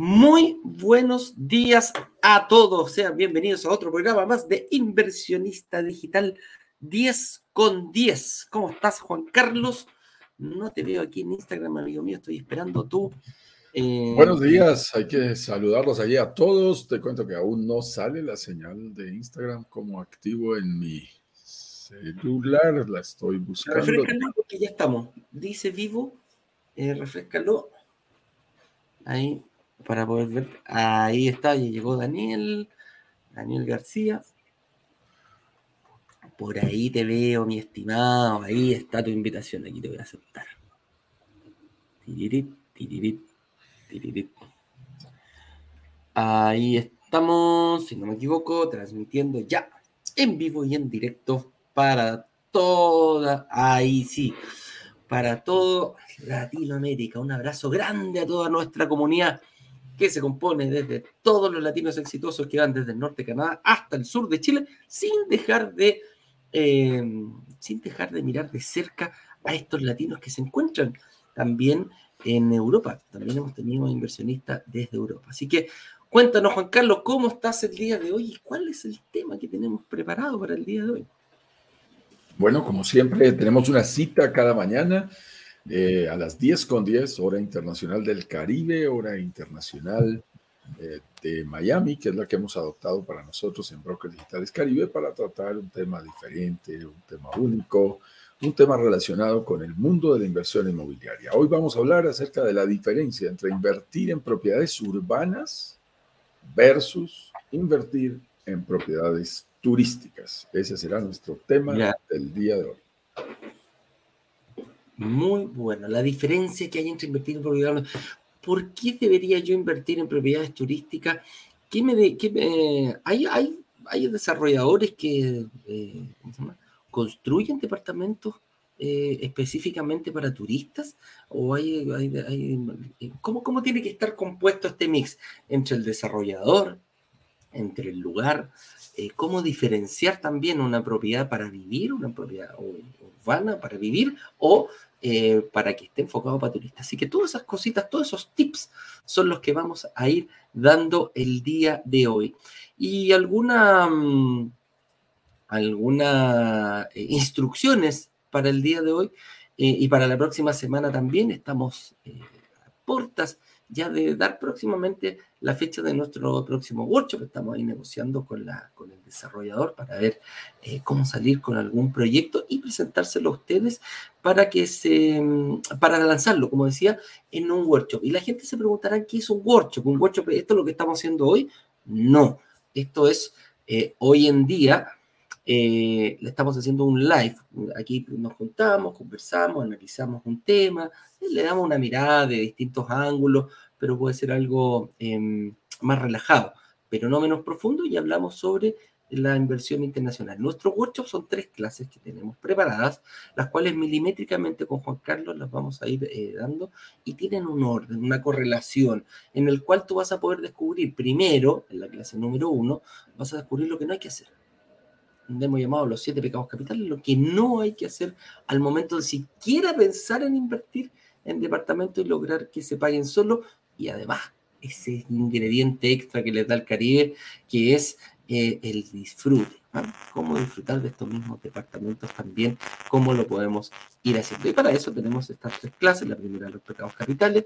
Muy buenos días a todos. Sean bienvenidos a otro programa más de Inversionista Digital 10 con 10. ¿Cómo estás, Juan Carlos? No te veo aquí en Instagram, amigo mío. Estoy esperando tú. Eh, buenos días. Hay que saludarlos allí a todos. Te cuento que aún no sale la señal de Instagram como activo en mi celular. La estoy buscando. Refrescalo porque ya estamos. Dice vivo. Eh, refrescalo. Ahí para poder ver. Ahí está, ya llegó Daniel, Daniel García. Por ahí te veo, mi estimado. Ahí está tu invitación. Aquí te voy a aceptar. Ahí estamos, si no me equivoco, transmitiendo ya en vivo y en directo para toda. Ahí sí, para todo Latinoamérica. Un abrazo grande a toda nuestra comunidad que se compone desde todos los latinos exitosos que van desde el norte de Canadá hasta el sur de Chile, sin dejar de, eh, sin dejar de mirar de cerca a estos latinos que se encuentran también en Europa. También hemos tenido inversionistas desde Europa. Así que cuéntanos, Juan Carlos, ¿cómo estás el día de hoy y cuál es el tema que tenemos preparado para el día de hoy? Bueno, como siempre, tenemos una cita cada mañana eh, a las 10 con 10, hora internacional del Caribe, hora internacional eh, de Miami, que es la que hemos adoptado para nosotros en Brokers Digitales Caribe para tratar un tema diferente, un tema único, un tema relacionado con el mundo de la inversión inmobiliaria. Hoy vamos a hablar acerca de la diferencia entre invertir en propiedades urbanas versus invertir en propiedades turísticas. Ese será nuestro tema del día de hoy. Muy bueno. La diferencia que hay entre invertir en propiedades. ¿Por qué debería yo invertir en propiedades turísticas? ¿Qué me hay, hay, hay, desarrolladores que eh, construyen departamentos eh, específicamente para turistas? ¿O hay, hay ¿cómo, ¿Cómo tiene que estar compuesto este mix entre el desarrollador, entre el lugar? Eh, ¿Cómo diferenciar también una propiedad para vivir, una propiedad urbana para vivir o eh, para que esté enfocado para turistas. Así que todas esas cositas, todos esos tips son los que vamos a ir dando el día de hoy. Y alguna, mm, alguna eh, instrucciones para el día de hoy eh, y para la próxima semana también. Estamos a puertas ya de dar próximamente la fecha de nuestro próximo workshop. Estamos ahí negociando con, la, con el desarrollador para ver eh, cómo salir con algún proyecto y presentárselo a ustedes para que se para lanzarlo, como decía, en un workshop. Y la gente se preguntará qué es un workshop. ¿Un workshop esto es lo que estamos haciendo hoy? No, esto es eh, hoy en día eh, le estamos haciendo un live. Aquí nos juntamos, conversamos, analizamos un tema, le damos una mirada de distintos ángulos, pero puede ser algo em, más relajado, pero no menos profundo, y hablamos sobre la inversión internacional. Nuestros workshops son tres clases que tenemos preparadas, las cuales milimétricamente con Juan Carlos las vamos a ir eh, dando y tienen un orden, una correlación en el cual tú vas a poder descubrir primero, en la clase número uno, vas a descubrir lo que no hay que hacer hemos llamado los siete pecados capitales, lo que no hay que hacer al momento de siquiera pensar en invertir en departamentos y lograr que se paguen solo y además ese ingrediente extra que les da el Caribe, que es eh, el disfrute. Cómo disfrutar de estos mismos departamentos también, cómo lo podemos ir haciendo. Y para eso tenemos estas tres clases. La primera, los pecados capitales,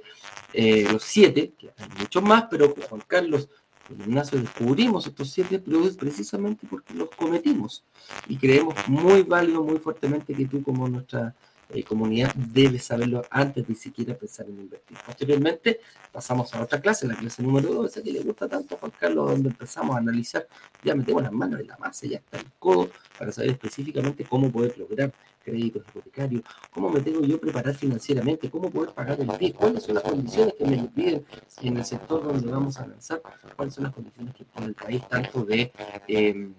eh, los siete, que hay muchos más, pero Juan Carlos en Ignacio descubrimos estos siete productos precisamente porque los cometimos. Y creemos muy válido, muy fuertemente que tú como nuestra eh, comunidad debes saberlo antes de siquiera pensar en invertir. Posteriormente pasamos a otra clase, la clase número dos, esa que le gusta tanto a Juan Carlos, donde empezamos a analizar, ya metemos las manos en la masa, ya está el codo, para saber específicamente cómo poder lograr créditos hipotecarios, cómo me tengo yo preparar financieramente, cómo poder pagar el PIB, cuáles son las condiciones que me piden en el sector donde vamos a lanzar, cuáles son las condiciones que pone el país, tanto de em,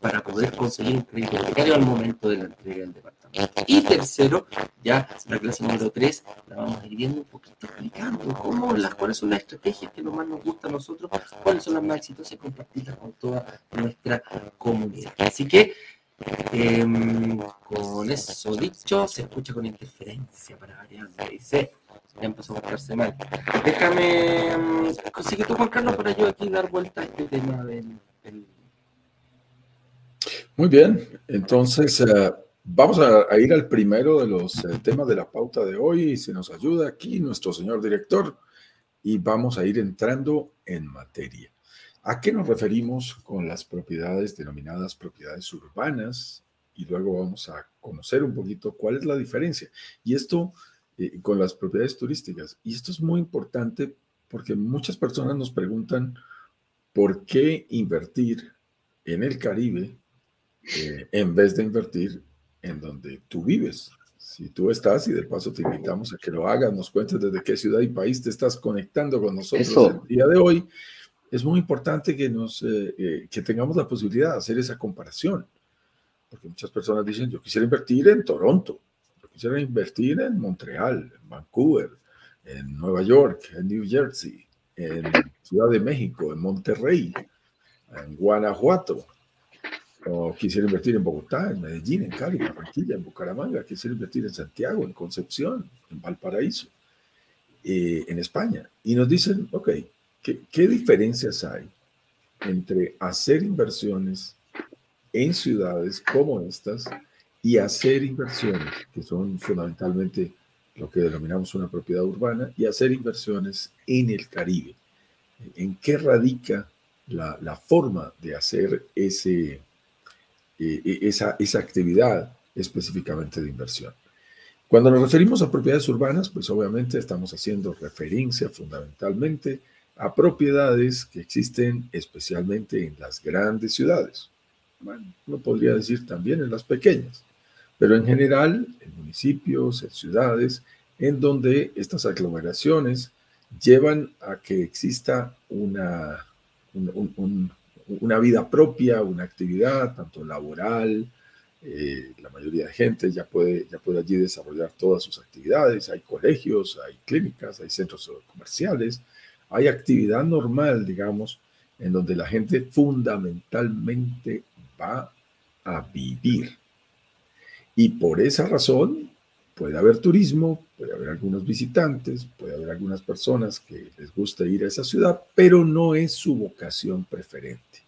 para poder conseguir un crédito hipotecario al momento de la entrega del departamento. Y tercero, ya la clase número 3, la vamos a ir viendo un poquito explicando cómo las, cuáles son las estrategias que más nos gustan a nosotros, cuáles son las más exitosas y compartirlas con toda nuestra comunidad. Así que Em, con eso dicho, se escucha con interferencia para variar, dice. Ya empezó a buscarse mal. Déjame. Um, consigue tú, Juan para yo aquí dar vuelta a este tema del. Muy bien, entonces uh, vamos a, ir al primero de los uh, temas de la pauta de hoy. Se nos ayuda aquí nuestro señor director y vamos a ir entrando en materia. ¿A qué nos referimos con las propiedades denominadas propiedades urbanas? Y luego vamos a conocer un poquito cuál es la diferencia. Y esto eh, con las propiedades turísticas. Y esto es muy importante porque muchas personas nos preguntan por qué invertir en el Caribe eh, en vez de invertir en donde tú vives. Si tú estás y de paso te invitamos a que lo hagas, nos cuentes desde qué ciudad y país te estás conectando con nosotros el día de hoy es muy importante que, nos, eh, eh, que tengamos la posibilidad de hacer esa comparación. Porque muchas personas dicen, yo quisiera invertir en Toronto, yo quisiera invertir en Montreal, en Vancouver, en Nueva York, en New Jersey, en Ciudad de México, en Monterrey, en Guanajuato. O quisiera invertir en Bogotá, en Medellín, en Cali, en Barranquilla, en Bucaramanga. Quisiera invertir en Santiago, en Concepción, en Valparaíso, eh, en España. Y nos dicen, ok, ¿Qué, diferencias hay entre hacer inversiones en ciudades como estas y hacer inversiones, que son fundamentalmente lo que denominamos una propiedad urbana, y hacer inversiones en el Caribe? ¿En qué radica la, forma de hacer ese, esa, esa actividad específicamente de inversión? Cuando nos referimos a propiedades urbanas, pues obviamente estamos haciendo referencia fundamentalmente a propiedades que existen especialmente en las grandes ciudades. Bueno, uno podría decir también en las pequeñas, pero en general en municipios, en ciudades, en donde estas aglomeraciones llevan a que exista una, una vida propia, una actividad, tanto laboral, eh, la mayoría de gente ya puede, ya puede allí desarrollar todas sus actividades, hay colegios, hay clínicas, hay centros comerciales, hay actividad normal, digamos, en donde la gente fundamentalmente va a vivir. Y por esa razón puede haber turismo, puede haber algunos visitantes, puede haber algunas personas que les gusta ir a esa ciudad, pero no es su vocación preferente.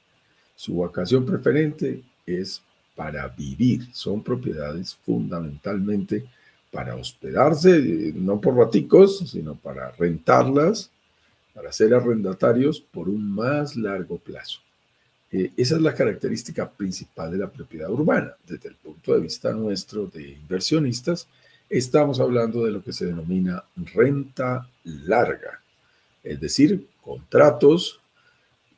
Su vocación preferente es para vivir. Son propiedades fundamentalmente para hospedarse, no por raticos, sino para rentarlas para ser arrendatarios por un más largo plazo. Eh, esa es la característica principal de la propiedad urbana. Desde el punto de vista nuestro de inversionistas, estamos hablando de lo que se denomina renta larga, es decir, contratos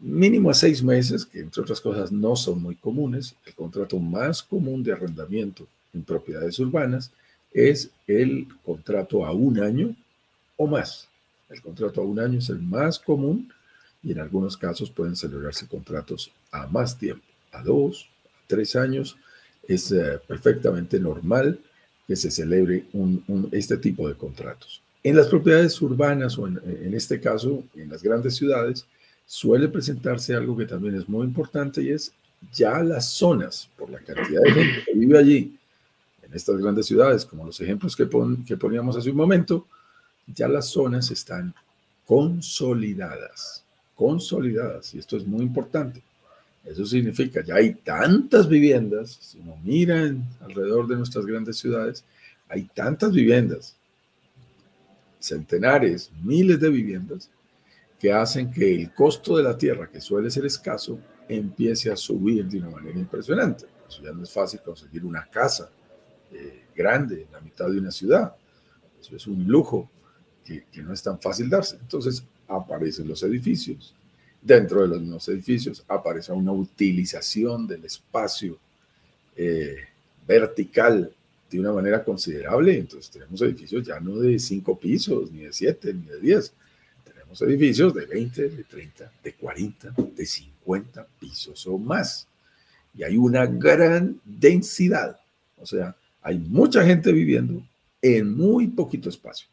mínimo a seis meses, que entre otras cosas no son muy comunes. El contrato más común de arrendamiento en propiedades urbanas es el contrato a un año o más. El contrato a un año es el más común y en algunos casos pueden celebrarse contratos a más tiempo, a dos, a tres años. Es eh, perfectamente normal que se celebre un, este tipo de contratos. En las propiedades urbanas o en, en este caso en las grandes ciudades suele presentarse algo que también es muy importante y es ya las zonas, por la cantidad de gente que vive allí, en estas grandes ciudades, como los ejemplos que, que poníamos hace un momento, ya las zonas están consolidadas, consolidadas, y esto es muy importante. Eso significa, ya hay tantas viviendas, si uno mira alrededor de nuestras grandes ciudades, hay tantas viviendas, centenares, miles de viviendas, que hacen que el costo de la tierra, que suele ser escaso, empiece a subir de una manera impresionante. Ya no es fácil conseguir una casa eh, grande en la mitad de una ciudad. Eso es un lujo que, no es tan fácil darse. Entonces aparecen los edificios. Dentro de los mismos edificios aparece una utilización del espacio eh, vertical de una manera considerable. Entonces tenemos edificios ya no de cinco pisos, ni de siete, ni de diez. Tenemos edificios de 20, de 30, de 40, de 50 pisos o más. Y hay una gran densidad. O sea, hay mucha gente viviendo en muy poquito espacio.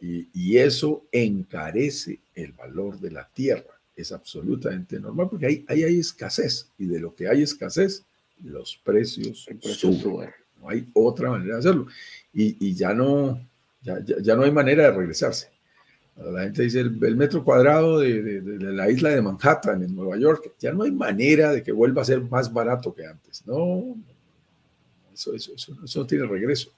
Y, eso encarece el valor de la tierra. Es absolutamente normal porque ahí, hay escasez y de lo que hay escasez los precios suben. No hay otra manera de hacerlo. Y, ya, no, ya, no hay manera de regresarse. La gente dice el, metro cuadrado de, la isla de Manhattan en Nueva York, ya no hay manera de que vuelva a ser más barato que antes. No, eso, eso, eso, no tiene regreso.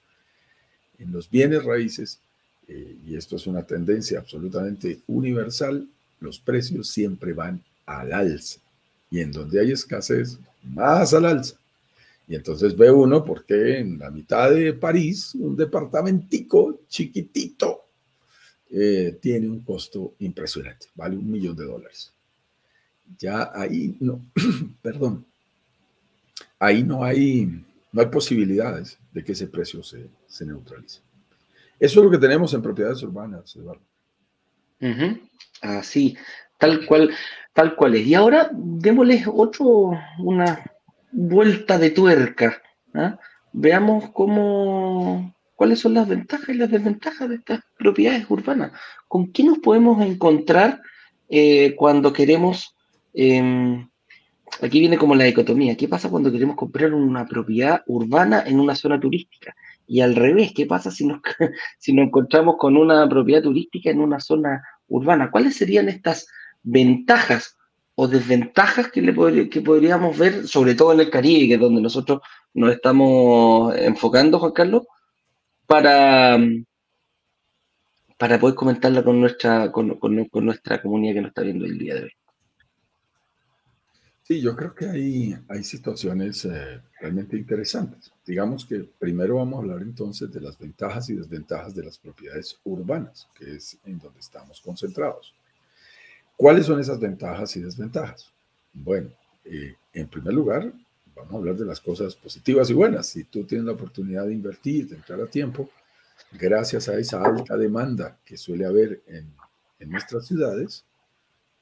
En los bienes raíces, eh, y esto es una tendencia absolutamente universal, los precios siempre van al alza. Y en donde hay escasez, más al alza. Y entonces ve uno porque en la mitad de París, un departamentico chiquitito eh, tiene un costo impresionante, vale un millón de dólares. Ya ahí no, perdón, ahí no hay, no hay posibilidades de que ese precio se, se neutralice. Eso es lo que tenemos en propiedades urbanas, Eduardo. Así, tal cual, tal cual es. Y ahora démosles otro, una vuelta de tuerca. ¿ah? Veamos cómo, cuáles son las ventajas y las desventajas de estas propiedades urbanas. ¿Con qué nos podemos encontrar eh, cuando queremos... Em, aquí viene como la dicotomía. ¿Qué pasa cuando queremos comprar una propiedad urbana en una zona turística? Y al revés, ¿qué pasa si nos, si nos encontramos con una propiedad turística en una zona urbana? ¿Cuáles serían estas ventajas o desventajas que, le que podríamos ver, sobre todo en el Caribe, que es donde nosotros nos estamos enfocando, Juan Carlos, para, para poder comentarla con nuestra, con, nuestra comunidad que nos está viendo el día de hoy? Sí, yo creo que hay, hay situaciones eh, realmente interesantes. Digamos que primero vamos a hablar entonces de las ventajas y desventajas de las propiedades urbanas, que es en donde estamos concentrados. ¿Cuáles son esas ventajas y desventajas? Bueno, eh, en primer lugar, vamos a hablar de las cosas positivas y buenas. Si tú tienes la oportunidad de invertir, de entrar a tiempo, gracias a esa alta demanda que suele haber en, en nuestras ciudades,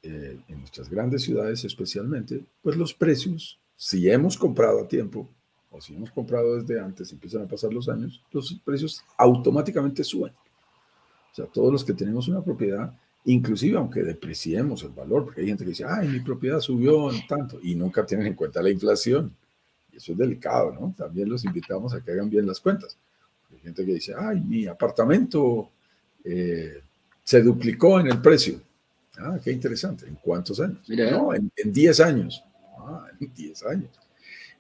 eh, en nuestras grandes ciudades especialmente, pues los precios, si hemos comprado a tiempo o si hemos comprado desde antes, empiezan a pasar los años, los precios automáticamente suben. O sea, todos los que tenemos una propiedad, inclusive aunque depreciemos el valor, porque hay gente que dice, ay, mi propiedad subió en tanto, y nunca tienen en cuenta la inflación. Y eso es delicado, ¿no? También los invitamos a que hagan bien las cuentas. Hay gente que dice, ay, mi apartamento eh, se duplicó en el precio. Ah, qué interesante. ¿En cuántos años? no, en 10 años. Ah, en 10 años.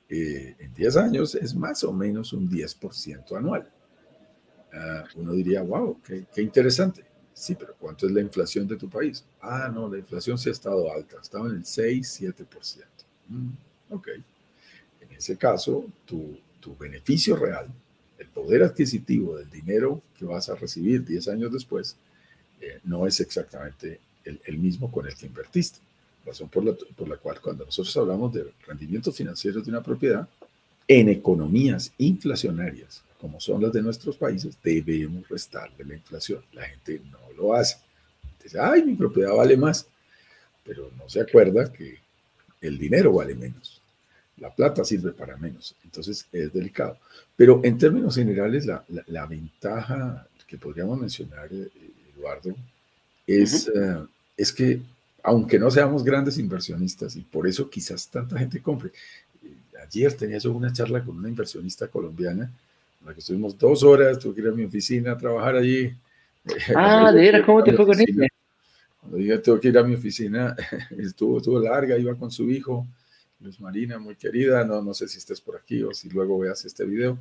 Eh, en 10 años es más o menos un 10% anual. Ah, uno diría, wow, qué, qué, interesante. Sí, pero ¿cuánto es la inflación de tu país? Ah, no, la inflación sí ha estado alta, estaba en el 6, 7%. Mm, ok. En ese caso, tu, tu beneficio real, el poder adquisitivo del dinero que vas a recibir 10 años después, eh, no es exactamente el, mismo con el que invertiste. Razón por la, por la cual cuando nosotros hablamos de rendimientos financieros de una propiedad, en economías inflacionarias, como son las de nuestros países, debemos restarle la inflación. La gente no lo hace. Dice, ay, mi propiedad vale más, pero no se acuerda que el dinero vale menos. La plata sirve para menos. Entonces es delicado. Pero en términos generales, la, la, ventaja que podríamos mencionar, eh, Eduardo, es, eh, es que aunque no seamos grandes inversionistas y por eso quizás tanta gente compre. Eh, ayer tenía yo una charla con una inversionista colombiana, en la que estuvimos dos horas, tuve que ir a mi oficina a trabajar allí. Ah, de veras, ¿cómo te fue con ella? Cuando dije tengo que ir a mi oficina, estuvo, estuvo larga, iba con su hijo, Luz Marina, muy querida, no, no sé si estés por aquí o si luego veas este video.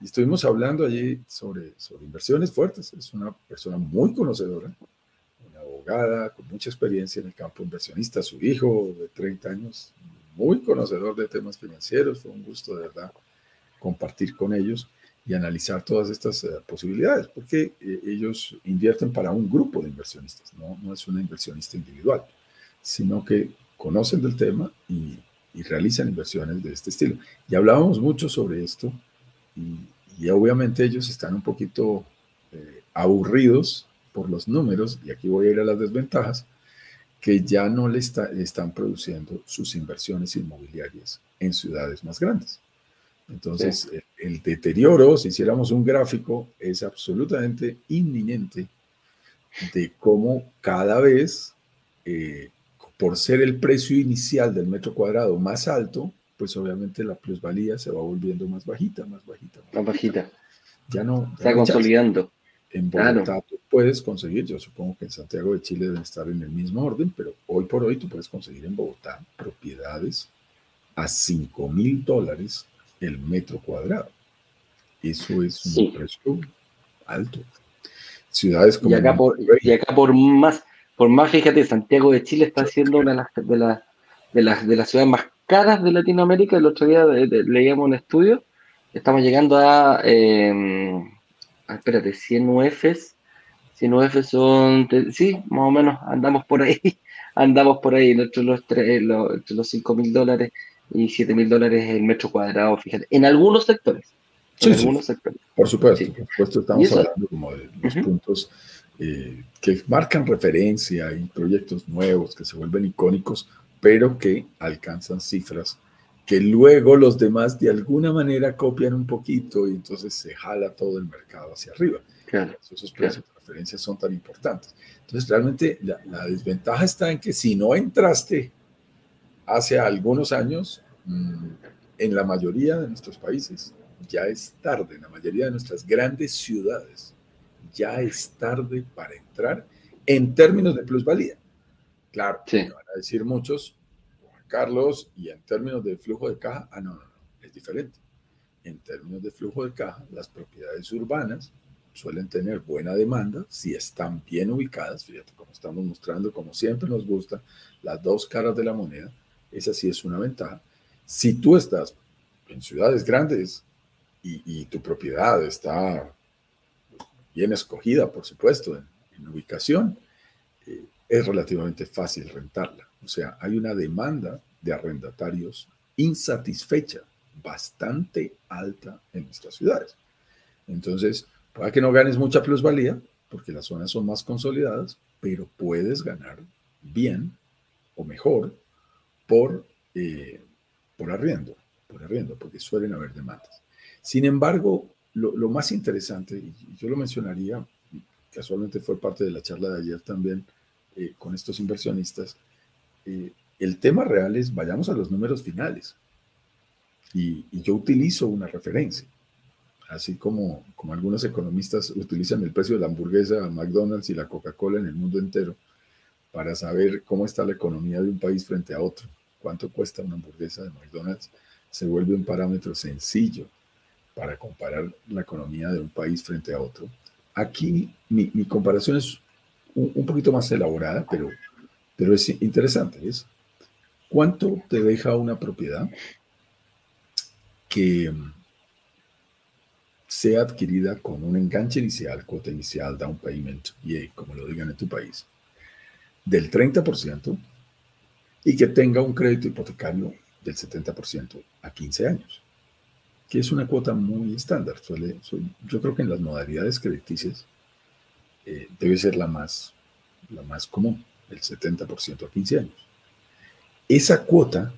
Y estuvimos hablando allí sobre, sobre inversiones fuertes. Es una persona muy conocedora, con mucha experiencia en el campo inversionista, su hijo de 30 años, muy conocedor de temas financieros, fue un gusto de verdad compartir con ellos y analizar todas estas eh, posibilidades, porque eh, ellos invierten para un grupo de inversionistas, ¿no? no es una inversionista individual, sino que conocen del tema y, realizan inversiones de este estilo. Y hablábamos mucho sobre esto y, obviamente ellos están un poquito eh, aburridos por los números, y aquí voy a ir a las desventajas, que ya no le, están produciendo sus inversiones inmobiliarias en ciudades más grandes. Entonces, el, deterioro, si hiciéramos un gráfico, es absolutamente inminente de cómo cada vez, eh, por ser el precio inicial del metro cuadrado más alto, pues obviamente la plusvalía se va volviendo más bajita, más bajita. Más, bajita. Ya no. Está consolidando. En Bogotá tú puedes conseguir, yo supongo que en Santiago de Chile deben estar en el mismo orden, pero hoy por hoy tú puedes conseguir en Bogotá propiedades a 5 mil dólares el metro cuadrado. Eso es un precio alto. Ciudades como. Y acá, por, y acá por más, por más, fíjate, Santiago de Chile está siendo una de las, de, las, de, las, de las ciudades más caras de Latinoamérica. El otro día leíamos un estudio. Estamos llegando a. Eh, espérate, 100 UFs. 100 UFs son. Sí, más o menos andamos por ahí. andamos por ahí entre los, los, los 5 mil dólares y 7 mil dólares el metro cuadrado, fíjate. En algunos sectores. En algunos sectores. Por supuesto, por supuesto, estamos hablando como de los puntos eh, que marcan referencia y proyectos nuevos que se vuelven icónicos, pero que alcanzan cifras que luego los demás de alguna manera copian un poquito y entonces se jala todo el mercado hacia arriba. Claro, esos precios de referencia son tan importantes. Entonces, realmente la, la, desventaja está en que si no entraste hace algunos años, mm, en la mayoría de nuestros países ya es tarde, en la mayoría de nuestras grandes ciudades ya es tarde para entrar en términos de plusvalía. Claro, me van a decir muchos, Carlos, y en términos de flujo de caja, ah, no, no, no, es diferente. En términos de flujo de caja, las propiedades urbanas suelen tener buena demanda si están bien ubicadas, fíjate como estamos mostrando, como siempre nos gusta, las dos caras de la moneda, esa sí es una ventaja. Si tú estás en ciudades grandes y, tu propiedad está bien escogida, por supuesto, en, ubicación, eh, es relativamente fácil rentarla. O sea, hay una demanda de arrendatarios insatisfecha, bastante alta en nuestras ciudades. Entonces, puede que no ganes mucha plusvalía, porque las zonas son más consolidadas, pero puedes ganar bien o mejor por, eh, por arriendo, por arriendo, porque suelen haber demandas. Sin embargo, lo, más interesante, y yo lo mencionaría, casualmente fue parte de la charla de ayer también eh, con estos inversionistas, eh, el tema real es vayamos a los números finales. Y, yo utilizo una referencia, así como, como algunos economistas utilizan el precio de la hamburguesa, McDonald's y la Coca-Cola en el mundo entero para saber cómo está la economía de un país frente a otro cuánto cuesta una hamburguesa de McDonald's, se vuelve un parámetro sencillo para comparar la economía de un país frente a otro. Aquí mi, comparación es un, poquito más elaborada, pero, pero es interesante. Es cuánto te deja una propiedad que sea adquirida con un enganche inicial, cuota inicial, down payment, y como lo digan en tu país, del 30% y que tenga un crédito hipotecario del 70% a 15 años, que es una cuota muy estándar. Suele, yo creo que en las modalidades crediticias eh, debe ser la más, la más común, el 70% a 15 años. Esa cuota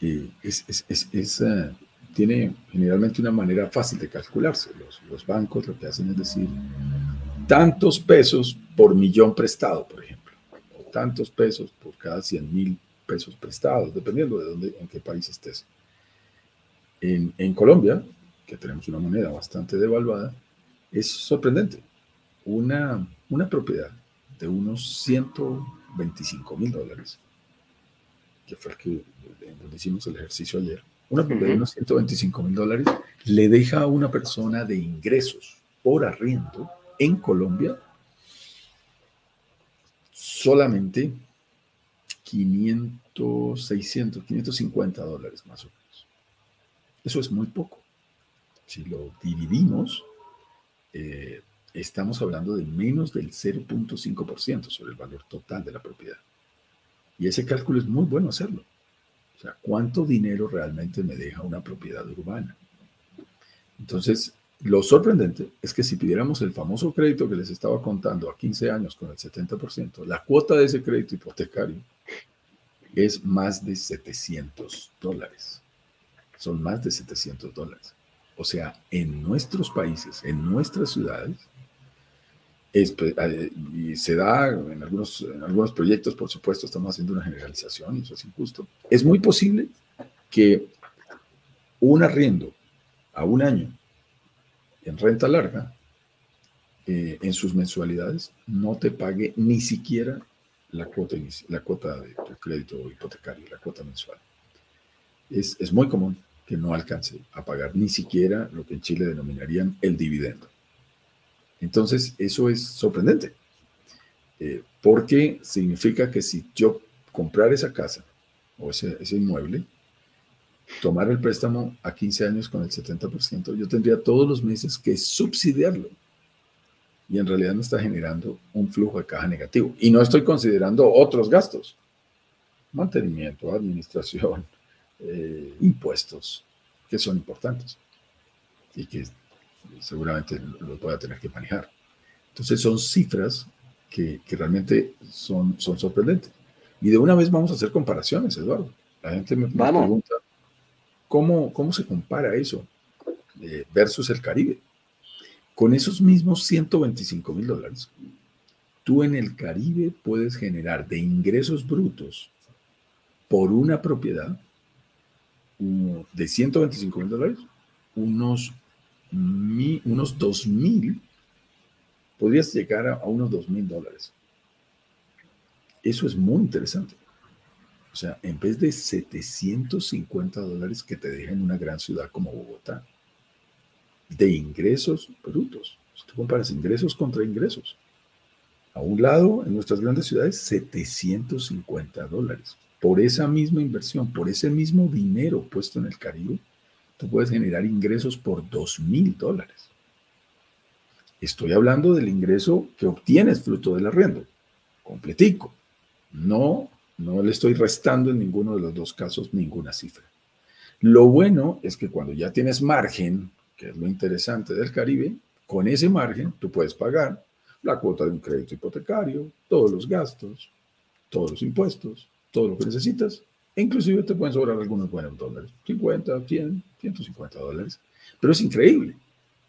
eh, eh, tiene generalmente una manera fácil de calcularse. Los, bancos lo que hacen es decir, tantos pesos por millón prestado, por ejemplo tantos pesos por cada 100 mil pesos prestados, dependiendo de dónde, en qué país estés. En, en, Colombia, que tenemos una moneda bastante devaluada, es sorprendente. Una, una propiedad de unos 125 mil dólares, que fue el que donde hicimos el ejercicio ayer, una de unos 125 mil dólares le deja a una persona de ingresos por arriendo en Colombia solamente 500, 600, 550 dólares más o menos. Eso es muy poco. Si lo dividimos, eh, estamos hablando de menos del 0.5% sobre el valor total de la propiedad. Y ese cálculo es muy bueno hacerlo. O sea, ¿cuánto dinero realmente me deja una propiedad urbana? Entonces, lo sorprendente es que si pidiéramos el famoso crédito que les estaba contando a 15 años con el 70%, la cuota de ese crédito hipotecario es más de 700 dólares. Son más de 700 dólares. O sea, en nuestros países, en nuestras ciudades, pues, eh, y se da en algunos, en algunos proyectos, por supuesto, estamos haciendo una generalización y eso es injusto. Es muy posible que un arriendo a un año en renta larga, eh, en sus mensualidades, no te pague ni siquiera la cuota, la cuota de tu crédito hipotecario, la cuota mensual. Es, es muy común que no alcance a pagar ni siquiera lo que en Chile denominarían el dividendo. Entonces, eso es sorprendente, eh, porque significa que si yo comprar esa casa o ese, inmueble, tomar el préstamo a 15 años con el 70%, yo tendría todos los meses que subsidiarlo. Y en realidad me está generando un flujo de caja negativo. Y no estoy considerando otros gastos. Mantenimiento, administración, eh, impuestos, que son importantes. Y que seguramente los voy a tener que manejar. Entonces son cifras que, que realmente son, son sorprendentes. Y de una vez vamos a hacer comparaciones, Eduardo. La gente me, pregunta, ¿cómo, ¿cómo se compara eso eh, versus el Caribe? Con esos mismos 125 mil dólares, tú en el Caribe puedes generar de ingresos brutos por una propiedad de 125 mil dólares, unos unos 2 mil, podrías llegar a, unos 2 mil dólares. Eso es muy interesante. O sea, en vez de 750 dólares que te deja en una gran ciudad como Bogotá, de ingresos brutos. Si tú comparas ingresos contra ingresos, a un lado, en nuestras grandes ciudades, 750 dólares. Por esa misma inversión, por ese mismo dinero puesto en el Caribe, tú puedes generar ingresos por dos mil dólares. Estoy hablando del ingreso que obtienes fruto del arriendo, completico. No, no le estoy restando en ninguno de los dos casos ninguna cifra. Lo bueno es que cuando ya tienes margen, que es lo interesante del Caribe, con ese margen tú puedes pagar la cuota de un crédito hipotecario, todos los gastos, todos los impuestos, todo lo que necesitas inclusive te pueden sobrar algunos buenos dólares, 50, 100, 150 dólares. Pero es increíble,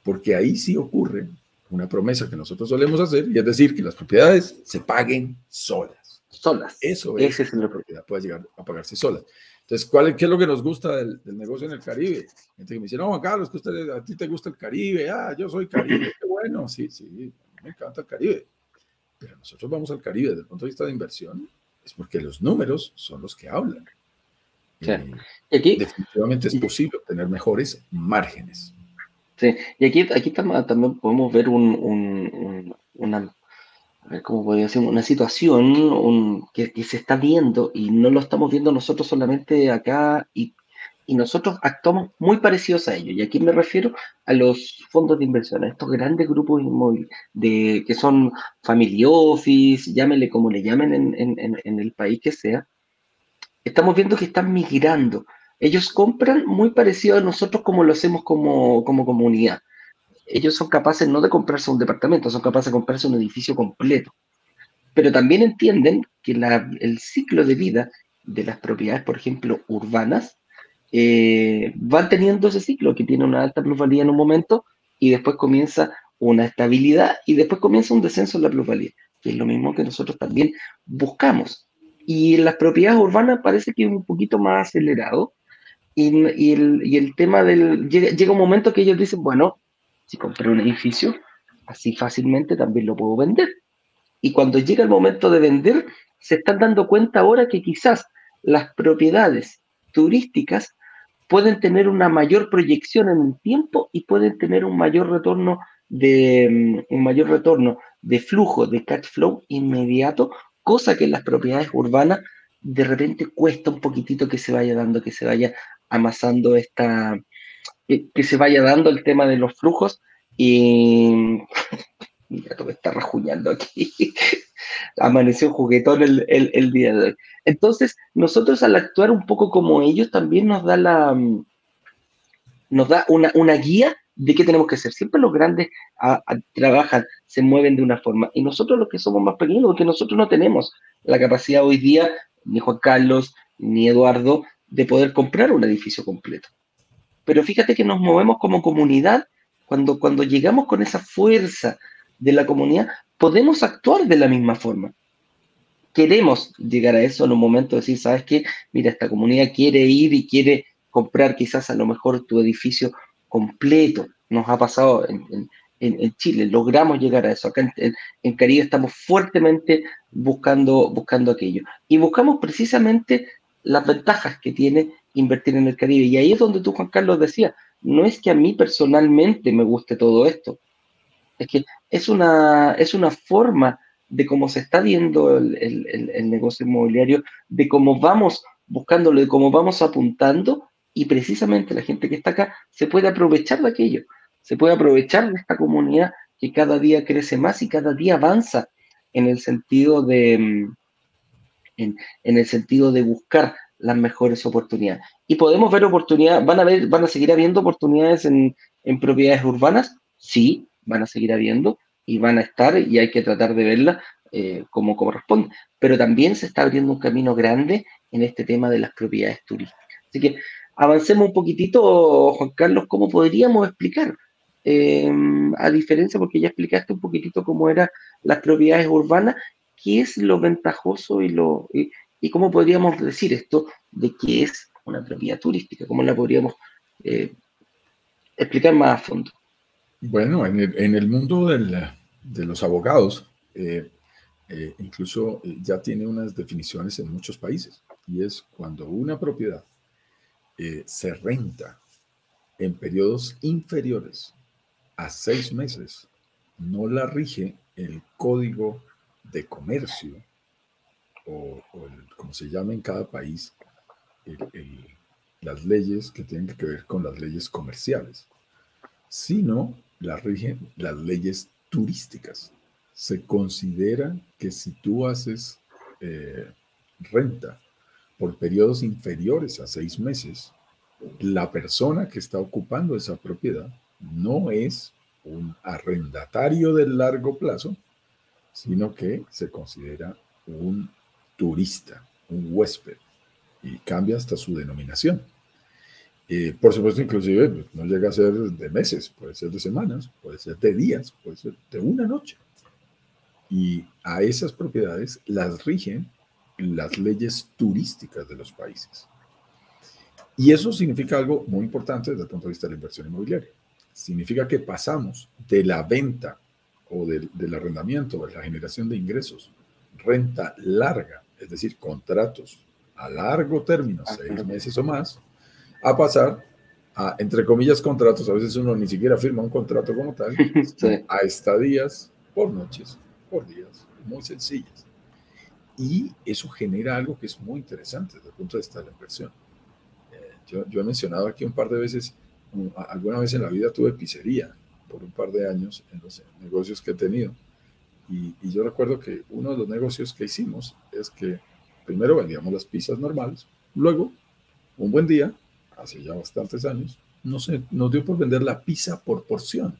porque ahí sí ocurre una promesa que nosotros solemos hacer, y es decir, que las propiedades se paguen solas. Solas. Eso es, es la propiedad, puede llegar a pagarse solas. Entonces, ¿cuál, ¿qué es lo que nos gusta del, negocio en el Caribe? Gente que me dice, no, Juan Carlos, que a ti te gusta el Caribe, ah, yo soy Caribe, qué bueno, sí, sí, me encanta el Caribe. Pero nosotros vamos al Caribe desde el punto de vista de inversión, es porque los números son los que hablan. Y aquí, definitivamente es posible tener mejores márgenes. Sí, y aquí, aquí también podemos ver un, una, a ver cómo podría decir, una situación que, se está viendo y no lo estamos viendo nosotros solamente acá y, y, nosotros actuamos muy parecidos a ellos. Y aquí me refiero a los fondos de inversión, a estos grandes grupos inmóviles de, que son family office, llámenle como le llamen en, en, en el país que sea, estamos viendo que están migrando. Ellos compran muy parecido a nosotros como lo hacemos como, comunidad. Ellos son capaces no de comprarse un departamento, son capaces de comprarse un edificio completo. Pero también entienden que el ciclo de vida de las propiedades, por ejemplo, urbanas, eh, van teniendo ese ciclo que tiene una alta plusvalía en un momento y después comienza una estabilidad y después comienza un descenso en la plusvalía, que es lo mismo que nosotros también buscamos. Y en las propiedades urbanas parece que es un poquito más acelerado. Y, el, tema del... Llega, un momento que ellos dicen, bueno, si compré un edificio, así fácilmente también lo puedo vender. Y cuando llega el momento de vender, se están dando cuenta ahora que quizás las propiedades turísticas pueden tener una mayor proyección en el tiempo y pueden tener un mayor retorno de mm, un mayor retorno de flujo de cash flow inmediato cosa que en las propiedades urbanas de repente cuesta un poquitito que se vaya dando, que se vaya amasando esta, que se vaya dando el tema de los flujos y mira, todo está rajuñando aquí. Amaneció juguetón el, el, día de hoy. Entonces, nosotros al actuar un poco como ellos, también nos da la nos da una, una guía de qué tenemos que hacer. Siempre los grandes trabajan, se mueven de una forma. Y nosotros los que somos más pequeños, porque nosotros no tenemos la capacidad hoy día, ni Juan Carlos, ni Eduardo, de poder comprar un edificio completo. Pero fíjate que nos movemos como comunidad, cuando, cuando llegamos con esa fuerza de la comunidad, podemos actuar de la misma forma. Queremos llegar a eso en un momento de decir, ¿sabes qué? Mira, esta comunidad quiere ir y quiere comprar quizás a lo mejor tu edificio completo. Nos ha pasado en, Chile, logramos llegar a eso. Acá en, Caribe estamos fuertemente buscando, buscando aquello. Y buscamos precisamente las ventajas que tiene invertir en el Caribe. Y ahí es donde tú, Juan Carlos, decías, no es que a mí personalmente me guste todo esto, es que es una, es una forma de cómo se está viendo el, negocio inmobiliario, de cómo vamos buscándolo, de cómo vamos apuntando, y precisamente la gente que está acá se puede aprovechar de aquello, se puede aprovechar de esta comunidad que cada día crece más y cada día avanza en el sentido de, mm, en, el sentido de buscar las mejores oportunidades. Y podemos ver oportunidades, van a ver, van a seguir habiendo oportunidades en, en propiedades urbanas, sí, van a seguir habiendo, y van a estar y hay que tratar de verla eh, como corresponde. Pero también se está abriendo un camino grande en este tema de las propiedades turísticas. Así que avancemos un poquitito, Juan Carlos, cómo podríamos explicar, eh, a diferencia, porque ya explicaste un poquitito cómo eran las propiedades urbanas, qué es lo ventajoso y, lo, y, cómo podríamos decir esto de qué es una propiedad turística, cómo la podríamos eh, explicar más a fondo. Bueno, en el, mundo del, de los abogados, eh, incluso ya tiene unas definiciones en muchos países, y es cuando una propiedad se renta en periodos inferiores a seis meses, no la rige el código de comercio, o, como se llama en cada país, las leyes que tienen que ver con las leyes comerciales, sino la rigen las leyes turísticas. Se considera que si tú haces eh, renta por periodos inferiores a seis meses, la persona que está ocupando esa propiedad no es un arrendatario de largo plazo, sino que se considera un turista, un huésped, y cambia hasta su denominación. Y por supuesto, inclusive pues, no llega a ser de meses, puede ser de semanas, puede ser de días, puede ser de una noche. Y a esas propiedades las rigen las leyes turísticas de los países. Y eso significa algo muy importante desde el punto de vista de la inversión inmobiliaria. Significa que pasamos de la venta o del, arrendamiento, de la generación de ingresos, renta larga, es decir, contratos a largo término, seis meses o más, a pasar a, entre comillas, contratos. A veces uno ni siquiera firma un contrato como tal, a estadías por noches, por días, muy sencillas. Y eso genera algo que es muy interesante desde el punto de vista de la inversión. Eh, yo, yo, he mencionado aquí un par de veces, alguna vez en la vida tuve pizzería por un par de años en los negocios que he tenido. Y, y, yo recuerdo que uno de los negocios que hicimos es que primero vendíamos las pizzas normales, luego, un buen día, hace ya bastantes años, no sé, nos dio por vender la pizza por porción.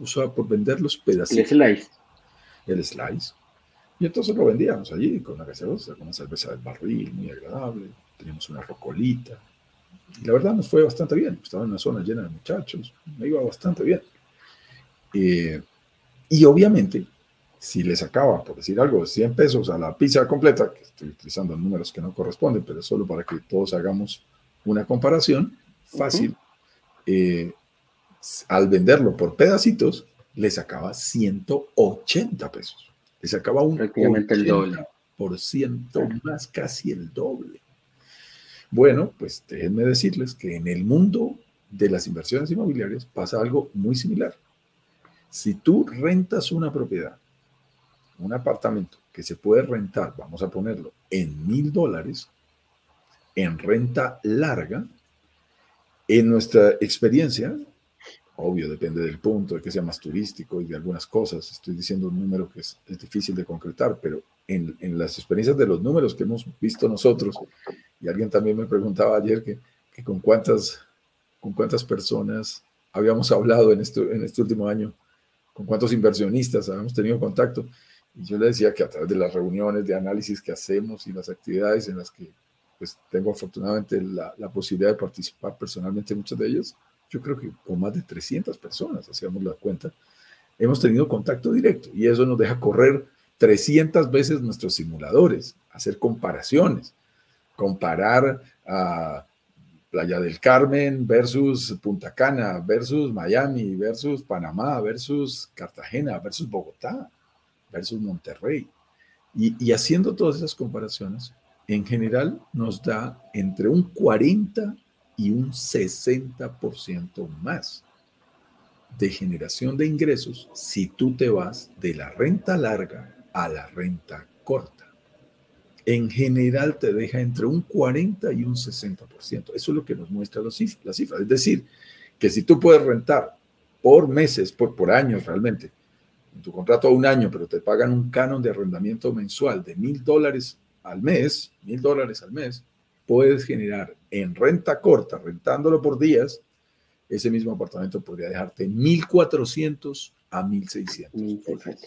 O sea, por vender los pedacitos. El slice. El slice. Y entonces lo vendíamos allí con una gaseosa, con una cerveza del barril, muy agradable. Teníamos una rocolita. Y la verdad nos fue bastante bien. Estaba en una zona llena de muchachos. Me iba bastante bien. Eh, y obviamente, si le sacaba, por decir algo, de 100 pesos a la pizza completa, que estoy utilizando números que no corresponden, pero solo para que todos hagamos una comparación fácil. Eh, al venderlo por pedacitos, le sacaba 180 pesos. Le sacaba un Prácticamente el doble. Por ciento más, casi el doble. Bueno, pues déjenme decirles que en el mundo de las inversiones inmobiliarias pasa algo muy similar. Si tú rentas una propiedad, un apartamento que se puede rentar, vamos a ponerlo, en mil dólares, en renta larga, en nuestra experiencia, obvio, depende del punto, de que sea más turístico y de algunas cosas, estoy diciendo un número que es, difícil de concretar, pero en, las experiencias de los números que hemos visto nosotros, y alguien también me preguntaba ayer que, con, cuántas, con cuántas personas habíamos hablado en este, en este último año, con cuántos inversionistas habíamos tenido contacto, y yo le decía que a través de las reuniones de análisis que hacemos y las actividades en las que pues tengo afortunadamente la, la, posibilidad de participar personalmente en muchas de ellas. Yo creo que con más de 300 personas, hacíamos la cuenta, hemos tenido contacto directo y eso nos deja correr 300 veces nuestros simuladores, hacer comparaciones, comparar a Playa del Carmen versus Punta Cana versus Miami versus Panamá versus Cartagena versus Bogotá versus Monterrey. Y, haciendo todas esas comparaciones, en general nos da entre un 40 y un 60% más de generación de ingresos si tú te vas de la renta larga a la renta corta. En general te deja entre un 40 y un 60%. Eso es lo que nos muestra la cifra. Es decir, que si tú puedes rentar por meses, por, por años realmente, en tu contrato a un año, pero te pagan un canon de arrendamiento mensual de mil dólares al mes, mil dólares al mes, puedes generar en renta corta, rentándolo por días, ese mismo apartamento podría dejarte 1.400 a 1.600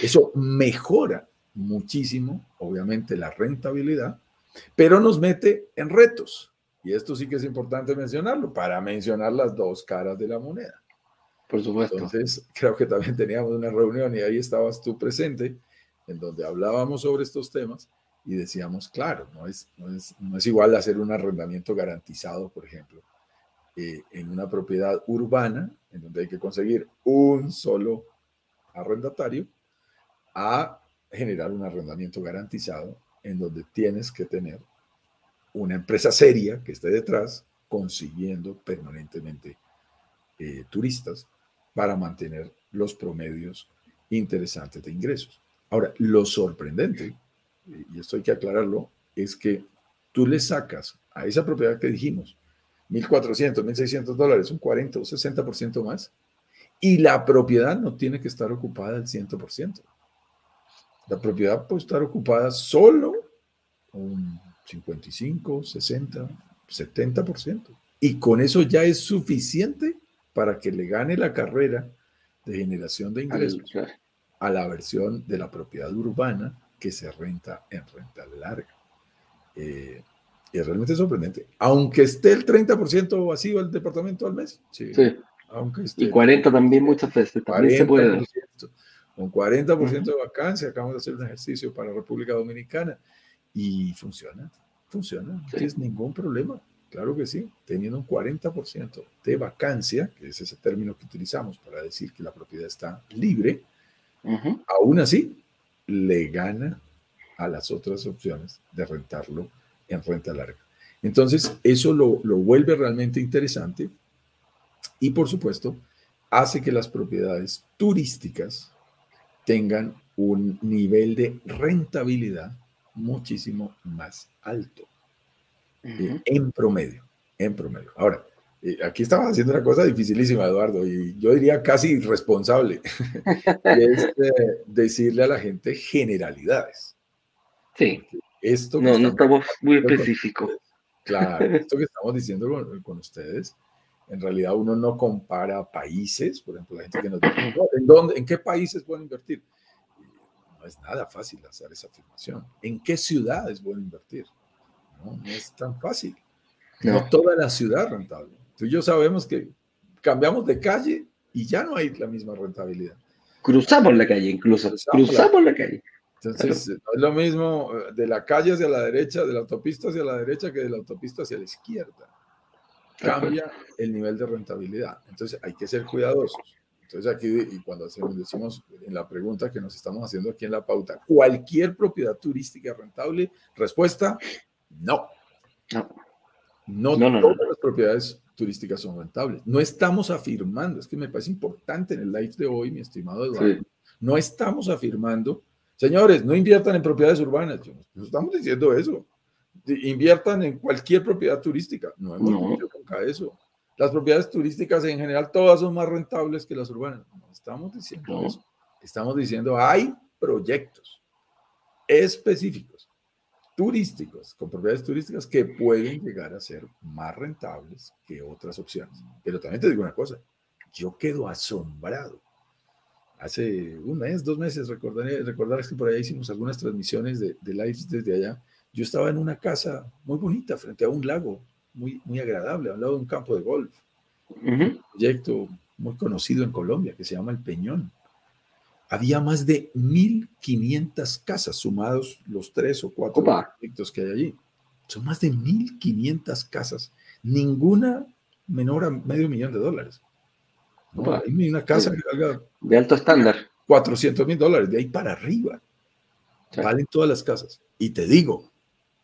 Eso mejora muchísimo, obviamente, la rentabilidad, pero nos mete en retos. Y esto sí que es importante mencionarlo para mencionar las dos caras de la moneda. Por supuesto. Entonces, creo que también teníamos una reunión y ahí estabas tú presente, en donde hablábamos sobre estos temas y decíamos, claro, no es, no es, no es igual hacer un arrendamiento garantizado, por ejemplo, eh, en una propiedad urbana, en donde hay que conseguir un solo arrendatario, a generar un arrendamiento garantizado, en donde tienes que tener una empresa seria que esté detrás consiguiendo permanentemente eh, turistas para mantener los promedios interesantes de ingresos. Ahora, lo sorprendente, y esto hay que aclararlo, es que tú le sacas a esa propiedad que dijimos 1.400, 1.600 dólares, un 40 o 60% más, y la propiedad no tiene que estar ocupada al 100%. La propiedad puede estar ocupada solo un 55, 60, 70%. Y con eso ya es suficiente para que le gane la carrera de generación de ingresos a la versión de la propiedad urbana que se renta en renta larga. Eh, es realmente sorprendente. Aunque esté el 30% vacío el departamento al mes. Sí. Aunque esté, y 40 también muchas veces. También se puede. Con 40% de vacancia, acabamos de hacer un ejercicio para República Dominicana y funciona, funciona, no tienes ningún problema. Claro que sí, teniendo un 40% de vacancia, que es ese término que utilizamos para decir que la propiedad está libre, aún así le gana a las otras opciones de rentarlo en renta larga. Entonces, eso lo, lo vuelve realmente interesante y, por supuesto, hace que las propiedades turísticas tengan un nivel de rentabilidad muchísimo más alto eh, en promedio, en promedio. Ahora, aquí estaba haciendo una cosa dificilísima, Eduardo, y yo diría casi irresponsable, es eh, decirle a la gente generalidades. Sí. Esto no, no estamos muy específicos. Claro, esto que estamos diciendo con, ustedes, en realidad uno no compara países, por ejemplo, la gente que nos dice, ¿en, dónde, ¿en qué países pueden invertir? No es nada fácil hacer esa afirmación. ¿En qué ciudades pueden invertir? No, no es tan fácil. No. toda la ciudad rentable. Tú y yo sabemos que cambiamos de calle y ya no hay la misma rentabilidad. Cruzamos la calle, incluso. Cruzamos, la, calle. Entonces, no es lo mismo eh, de la calle hacia la derecha, de la autopista hacia la derecha, que de la autopista hacia la izquierda. Cambia el nivel de rentabilidad. Entonces, hay que ser cuidadosos. Entonces, aquí, y cuando hacemos, decimos en la pregunta que nos estamos haciendo aquí en la pauta, ¿cualquier propiedad turística rentable? Respuesta, no. No, no, todas las propiedades turísticas son rentables. No estamos afirmando, es que me parece importante en el live de hoy, mi estimado Eduardo, no estamos afirmando, señores, no inviertan en propiedades urbanas, no estamos diciendo eso. Inviertan en cualquier propiedad turística. No hemos dicho nunca eso. Las propiedades turísticas en general todas son más rentables que las urbanas. No estamos diciendo eso. Estamos diciendo hay proyectos específicos turísticos, con propiedades turísticas que pueden llegar a ser más rentables que otras opciones. Pero también te digo una cosa, yo quedo asombrado. Hace un mes, dos meses, recordaré, recordarás que por allá hicimos algunas transmisiones de, de lives desde allá. Yo estaba en una casa muy bonita frente a un lago, muy, muy agradable, al lado de un campo de golf. Un proyecto muy conocido en Colombia que se llama El Peñón había más de 1.500 casas sumados los tres o cuatro proyectos que hay allí. Son más de 1.500 casas, ninguna menor a medio millón de dólares. hay una casa de alto estándar. 400 mil dólares, de ahí para arriba. Valen todas las casas. Y te digo,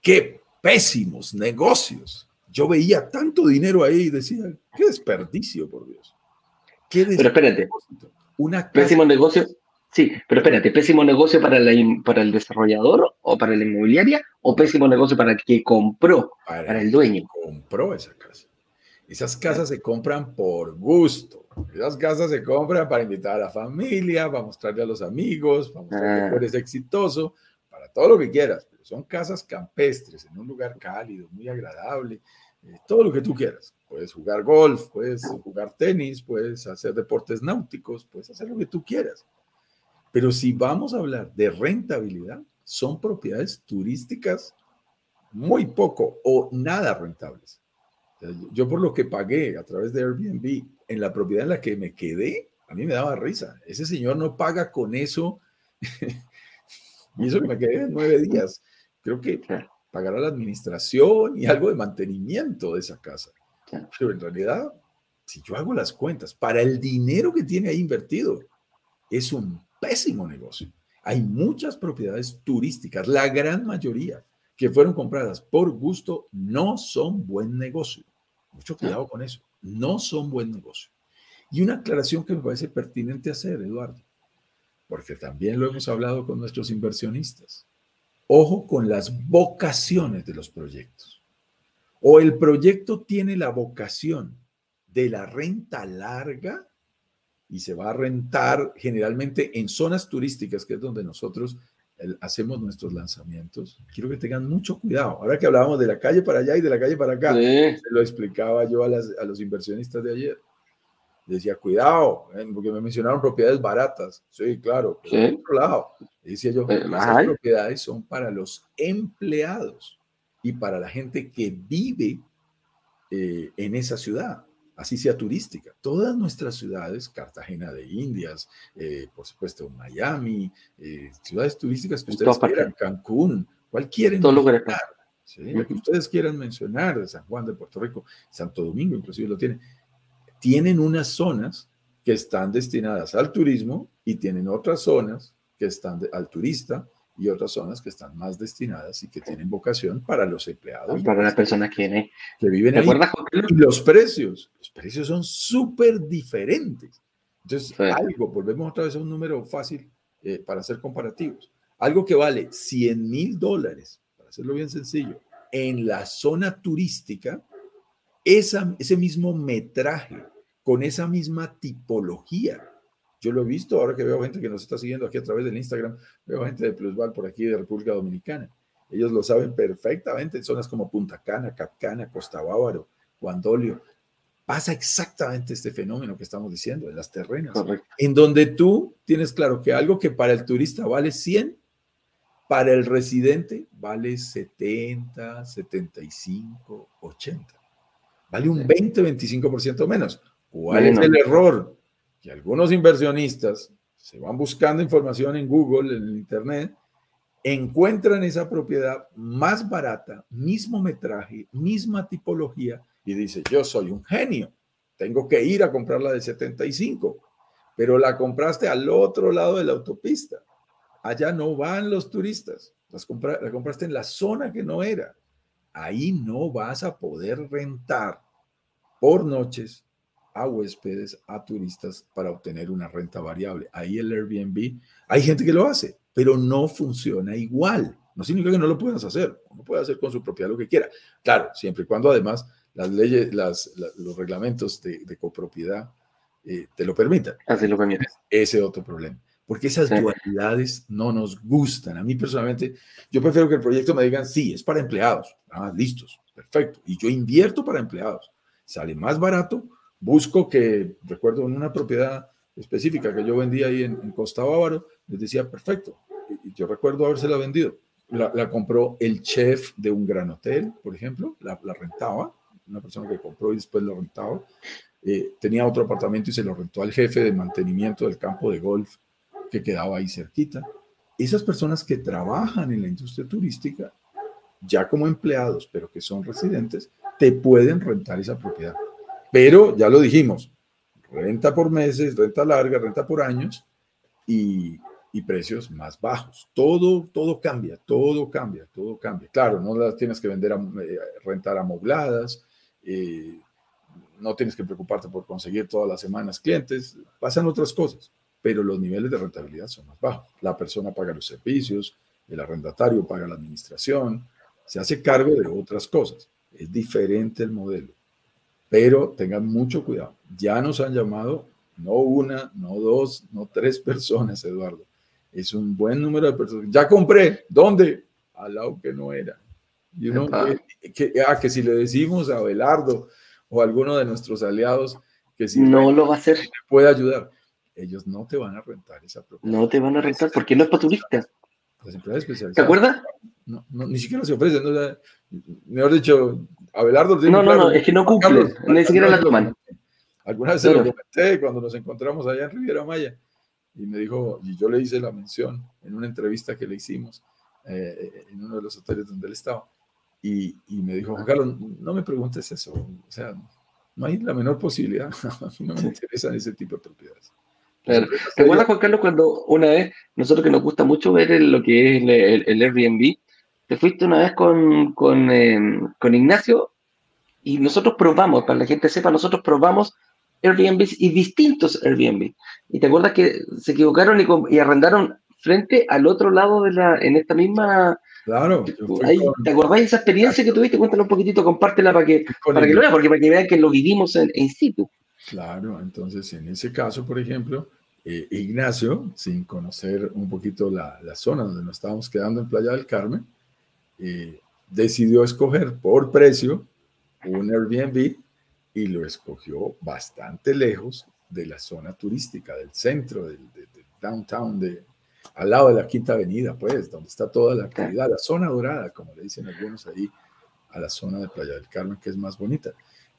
qué pésimos negocios. Yo veía tanto dinero ahí y decía, qué desperdicio, por Dios. pero espérate, una pésimo negocio. Sí, pero espérate, pésimo negocio para, la, para el desarrollador o para la inmobiliaria o pésimo negocio para el que compró, para, el dueño. Compró esa casa. Esas casas se compran por gusto. Esas casas se compran para invitar a la familia, para mostrarle a los amigos, para mostrar que ah. eres exitoso, para todo lo que quieras. Pero son casas campestres, en un lugar cálido, muy agradable, eh, todo lo que tú quieras. Puedes jugar golf, puedes jugar tenis, puedes hacer deportes náuticos, puedes hacer lo que tú quieras. Pero si vamos a hablar de rentabilidad, son propiedades turísticas muy poco o nada rentables. Yo por lo que pagué a través de Airbnb en la propiedad en la que me quedé, a mí me daba risa. Ese señor no paga con eso. y eso que me quedé nueve días. Creo que pagará la administración y algo de mantenimiento de esa casa. Pero en realidad, si yo hago las cuentas, para el dinero que tiene ahí invertido, es un pésimo negocio. Hay muchas propiedades turísticas, la gran mayoría que fueron compradas por gusto, no son buen negocio. Mucho cuidado con eso. No son buen negocio. Y una aclaración que me parece pertinente hacer, Eduardo, porque también lo hemos hablado con nuestros inversionistas. Ojo con las vocaciones de los proyectos. O el proyecto tiene la vocación de la renta larga y se va a rentar generalmente en zonas turísticas, que es donde nosotros hacemos nuestros lanzamientos, quiero que tengan mucho cuidado. Ahora que hablábamos de la calle para allá y de la calle para acá, se lo explicaba yo a, los inversionistas de ayer. Decía, cuidado, porque me mencionaron propiedades baratas. Sí, claro, pero otro lado, decía yo, esas propiedades son para los empleados y para la gente que vive eh, en esa ciudad así sea turística. Todas nuestras ciudades, Cartagena de Indias, eh, por supuesto Miami, eh, ciudades turísticas que ustedes quieran, Cancún, mencionar, ¿sí? que ustedes quieran mencionar, San Juan de Puerto Rico, Santo Domingo inclusive lo tienen, tienen unas zonas que están destinadas al turismo y tienen otras zonas que están al turista y otras zonas que están más destinadas y que tienen vocación para los empleados. Para las personas que, que viven ahí. Y los precios, los precios son súper diferentes. Entonces, algo, volvemos otra vez a un número fácil eh, para hacer comparativos. Algo que vale 100 mil dólares, para hacerlo bien sencillo, en la zona turística, esa, ese mismo metraje, con esa misma tipología, yo lo he visto ahora que veo gente que nos está siguiendo aquí a través del Instagram, veo gente de Plusval por aquí de República Dominicana. Ellos lo saben perfectamente en zonas como Punta Cana, Capcana, Costa Bávaro, Guandolio. Pasa exactamente este fenómeno que estamos diciendo en las terrenas, en donde tú tienes claro que algo que para el turista vale 100, para el residente vale 70, 75, 80. Vale un 20, 25% menos. ¿Cuál es el error? Que algunos inversionistas se van buscando información en Google, en Internet, encuentran esa propiedad más barata, mismo metraje, misma tipología, y dice, yo soy un genio, tengo que ir a comprarla de 75, pero la compraste al otro lado de la autopista. Allá no van los turistas, la compraste en la zona que no era. Ahí no vas a poder rentar por noches a huéspedes, a turistas para obtener una renta variable. Ahí el Airbnb, hay gente que lo hace, pero no funciona igual. No significa que no lo puedas hacer. Uno puede hacer con su propiedad lo que quiera. Claro, siempre y cuando además las leyes, las, los reglamentos de, copropiedad eh, te lo permitan. Así lo permite. Ese otro problema. Porque esas dualidades no nos gustan. A mí personalmente, yo prefiero que el proyecto me digan, sí, es para empleados. Ah, listos, perfecto. Y yo invierto para empleados. Sale más barato, busco que, recuerdo en una propiedad específica que yo vendía ahí en, Costa Bávaro, les decía, perfecto, y yo recuerdo habérsela vendido. La, compró el chef de un gran hotel, por ejemplo, la, rentaba, una persona que compró y después la rentaba. Eh, tenía otro apartamento y se lo rentó al jefe de mantenimiento del campo de golf que quedaba ahí cerquita. Esas personas que trabajan en la industria turística ya como empleados, pero que son residentes, te pueden rentar esa propiedad. Pero ya lo dijimos, renta por meses, renta larga, renta por años y, precios más bajos. Todo, todo cambia, todo cambia, todo cambia. Claro, no las tienes que vender, a, eh, rentar amobladas, eh, no tienes que preocuparte por conseguir todas las semanas clientes, pasan otras cosas, pero los niveles de rentabilidad son más bajos. La persona paga los servicios, el arrendatario paga la administración, se hace cargo de otras cosas. Es diferente el modelo. Pero tengan mucho cuidado. Ya nos han llamado no una, no dos, no tres personas, Eduardo. Es un buen número de personas. Ya compré. ¿Dónde? Al lado que no era. Y uno, que, ah, que si le decimos a Abelardo o a alguno de nuestros aliados que si no lo va a hacer, puede ayudar, ellos no te van a rentar esa propiedad. No te van a rentar porque no es para turistas. Las empresas especializadas. ¿Te acuerdas? No, ni siquiera se ofrecen. ¿no? mejor dicho, Abelardo. No, no, no, es que no cumple, ni siquiera la toman. Alguna vez se lo comenté cuando nos encontramos allá en Riviera Maya y me dijo, y yo le hice la mención en una entrevista que le hicimos eh, en uno de los hoteles donde él estaba. Y, y, me dijo, Juan Carlos, no me preguntes eso. O sea, no hay la menor posibilidad. No me interesan ese tipo de propiedades. Claro. ¿Te acuerdas, Juan Carlos, cuando una vez, nosotros que nos gusta mucho ver lo que es el, el Airbnb, te fuiste una vez con, con, em, con, Ignacio y nosotros probamos, para que la gente sepa, nosotros probamos Airbnb y distintos Airbnb. Y te acuerdas que se equivocaron y, arrendaron frente al otro lado de la, en esta misma... Claro. ¿Te acordás de esa experiencia que tuviste? Cuéntanos un poquitito, compártela para que, para que lo vean, porque para que vean que lo vivimos en, in situ. Claro, entonces en ese caso, por ejemplo, eh, Ignacio, sin conocer un poquito la, la, zona donde nos estábamos quedando en Playa del Carmen, eh, decidió escoger por precio un Airbnb y lo escogió bastante lejos de la zona turística, del centro, del, downtown, de, al lado de la Quinta Avenida, pues, donde está toda la actividad, la zona dorada, como le dicen algunos ahí, a la zona de Playa del Carmen, que es más bonita.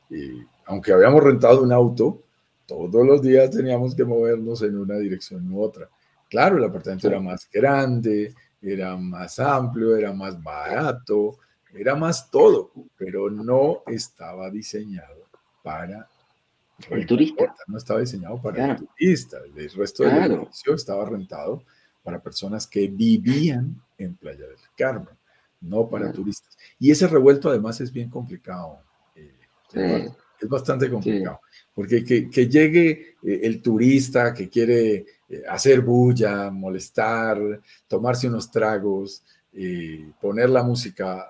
Y aunque habíamos rentado un auto, todos los días teníamos que movernos en una dirección u otra. Claro, el apartamento era más grande, era más amplio, era más barato, era más todo, pero no estaba diseñado para el turista. No estaba diseñado para el turista. El resto del edificio estaba rentado para personas que vivían en Playa del Carmen, no para turistas. Y ese revuelto además es bien complicado. Eh, es bastante complicado. Porque que, llegue eh, el turista que quiere eh, hacer bulla, molestar, tomarse unos tragos, eh, poner la música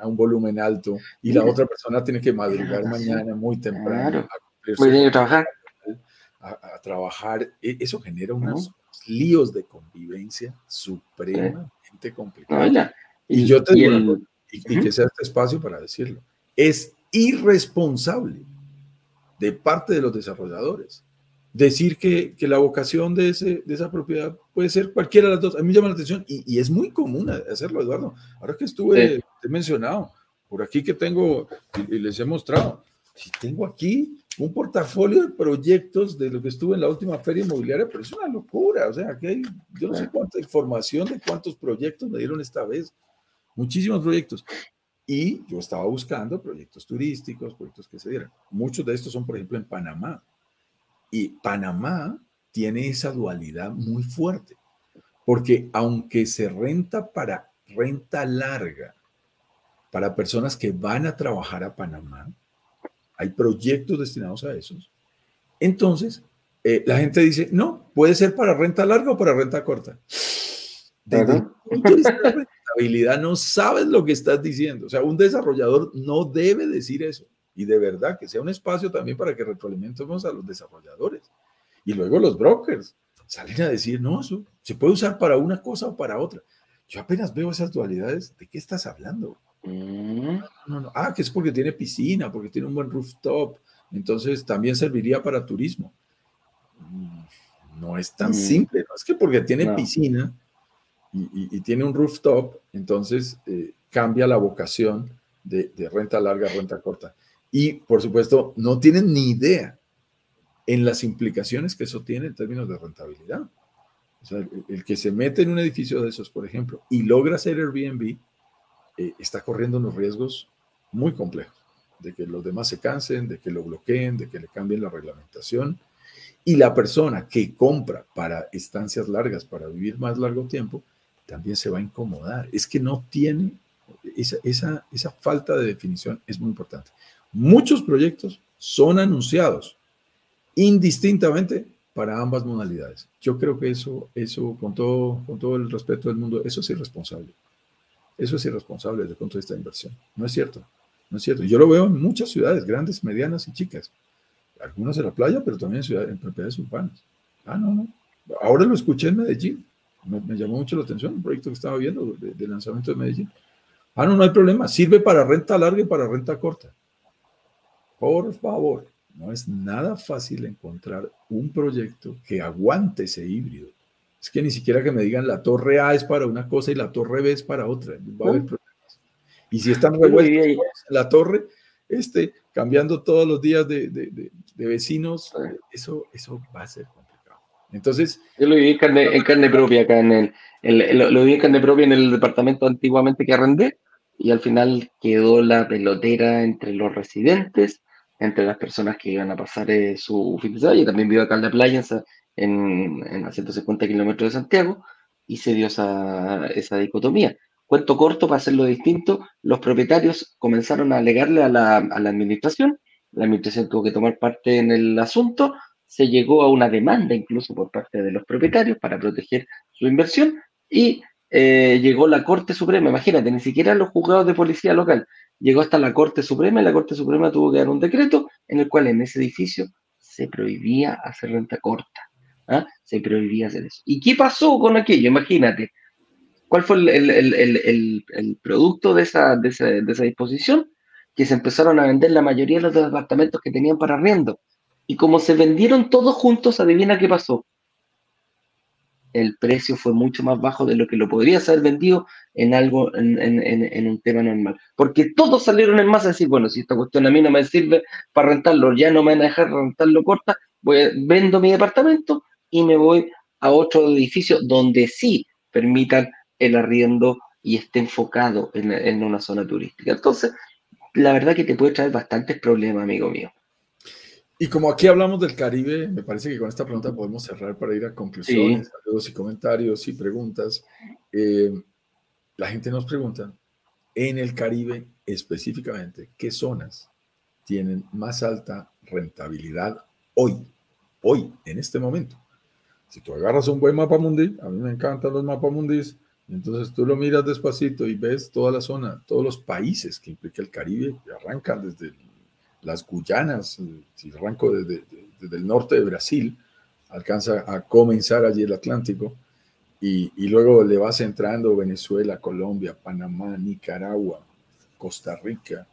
a, un volumen alto y la otra persona tiene que madrugar mañana muy temprano a, trabajar. A, trabajar. E, eso genera unos líos de convivencia supremamente complicados. y, yo te digo, y que sea este espacio para decirlo, es irresponsable de parte de los desarrolladores. Decir que, que la vocación de, ese, de esa propiedad puede ser cualquiera de las dos. A mí me llama la atención y, y es muy común hacerlo, Eduardo. Ahora que estuve, te he mencionado, por aquí que tengo y, les he mostrado, si tengo aquí un portafolio de proyectos de lo que estuve en la última feria inmobiliaria, pero es una locura. O sea, aquí hay, yo no sé cuánta información de cuántos proyectos me dieron esta vez. Muchísimos proyectos. Y yo estaba buscando proyectos turísticos, proyectos que se dieran. Muchos de estos son, por ejemplo, en Panamá. Y Panamá tiene esa dualidad muy fuerte, porque aunque se renta para renta larga, para personas que van a trabajar a Panamá, hay proyectos destinados a esos. Entonces, eh, la gente dice, no, puede ser para renta larga o para renta corta. Desde habilidad no sabes lo que estás diciendo. O sea, un desarrollador no debe decir eso. Y de verdad que sea un espacio también para que retroalimentemos a los desarrolladores. Y luego los brokers salen a decir, no, eso se puede usar para una cosa o para otra. Yo apenas veo esas dualidades. ¿De qué estás hablando? Mm. No, no, Ah, que es porque tiene piscina, porque tiene un buen rooftop. Entonces también serviría para turismo. Mm, no es tan mm. simple. No es que porque tiene piscina y, tiene un rooftop, entonces eh, cambia la vocación de, renta larga a renta corta. Y, por supuesto, no tienen ni idea en las implicaciones que eso tiene en términos de rentabilidad. El, que se mete en un edificio de esos, por ejemplo, y logra hacer Airbnb, eh, está corriendo unos riesgos muy complejos, de que los demás se cansen, de que lo bloqueen, de que le cambien la reglamentación. Y la persona que compra para estancias largas, para vivir más largo tiempo, también se va a incomodar. Es que no tiene, esa, esa, esa falta de definición es muy importante. Muchos proyectos son anunciados indistintamente para ambas modalidades. Yo creo que eso, eso con, todo, con todo el respeto del mundo, eso es irresponsable. Eso es irresponsable desde el punto de vista de inversión. No es cierto. No es cierto. Yo lo veo en muchas ciudades, grandes, medianas y chicas. Algunas en la playa, pero también en, ciudades, en propiedades urbanas. Ah, no, no. Ahora lo escuché en Medellín. Me, llamó mucho la atención un proyecto que estaba viendo de, lanzamiento de Medellín. Ah, no, no hay problema. Sirve para renta larga y para renta corta. Por favor, no es nada fácil encontrar un proyecto que aguante ese híbrido. Es que ni siquiera que me digan la torre A es para una cosa y la torre B es para otra. Va a haber problemas. Y si están revueltos la torre, este, cambiando todos los días de, de, vecinos, eso, eso va a ser complicado. Entonces. Yo lo viví en carne, propia acá en el, lo viví en carne propia en el departamento antiguamente que arrendé y al final quedó la pelotera entre los residentes entre las personas que iban a pasar eh, su fin de semana. Yo también vivo acá en la playa, en, en, a 150 kilómetros de Santiago, y se dio esa, esa dicotomía. Cuento corto, para hacerlo distinto, los propietarios comenzaron a alegarle a la, a la administración, la administración tuvo que tomar parte en el asunto, se llegó a una demanda incluso por parte de los propietarios para proteger su inversión y eh, llegó la Corte Suprema, imagínate, ni siquiera los juzgados de policía local, llegó hasta la Corte Suprema y la Corte Suprema tuvo que dar un decreto en el cual en ese edificio se prohibía hacer renta corta. ¿ah? Se prohibía hacer eso. ¿Y qué pasó con aquello? Imagínate. ¿Cuál fue el, producto de esa, de, esa, disposición? Que se empezaron a vender la mayoría de los departamentos que tenían para arriendo. Y como se vendieron todos juntos, adivina qué pasó el precio fue mucho más bajo de lo que lo podrías haber vendido en algo, en, un tema normal. Porque todos salieron en masa a decir, bueno, si esta cuestión a mí no me sirve para rentarlo, ya no me van a dejar rentarlo corta, voy a, vendo mi departamento y me voy a otro edificio donde sí permitan el arriendo y esté enfocado en, en una zona turística. Entonces, la verdad que te puede traer bastantes problemas, amigo mío. Y como aquí hablamos del Caribe, me parece que con esta pregunta podemos cerrar para ir a conclusiones, saludos y comentarios y preguntas. Eh, la gente nos pregunta, en el Caribe específicamente, ¿qué zonas tienen más alta rentabilidad hoy? Hoy, en este momento. Si tú agarras un buen mapa mundi, a mí me encantan los mapas mundis, entonces tú lo miras despacito y ves toda la zona, todos los países que implica el Caribe, que arrancan desde las Guyanas, si arranco desde, el norte de Brasil, alcanza a comenzar allí el Atlántico, y, luego le vas entrando Venezuela, Colombia, Panamá, Nicaragua, Costa Rica,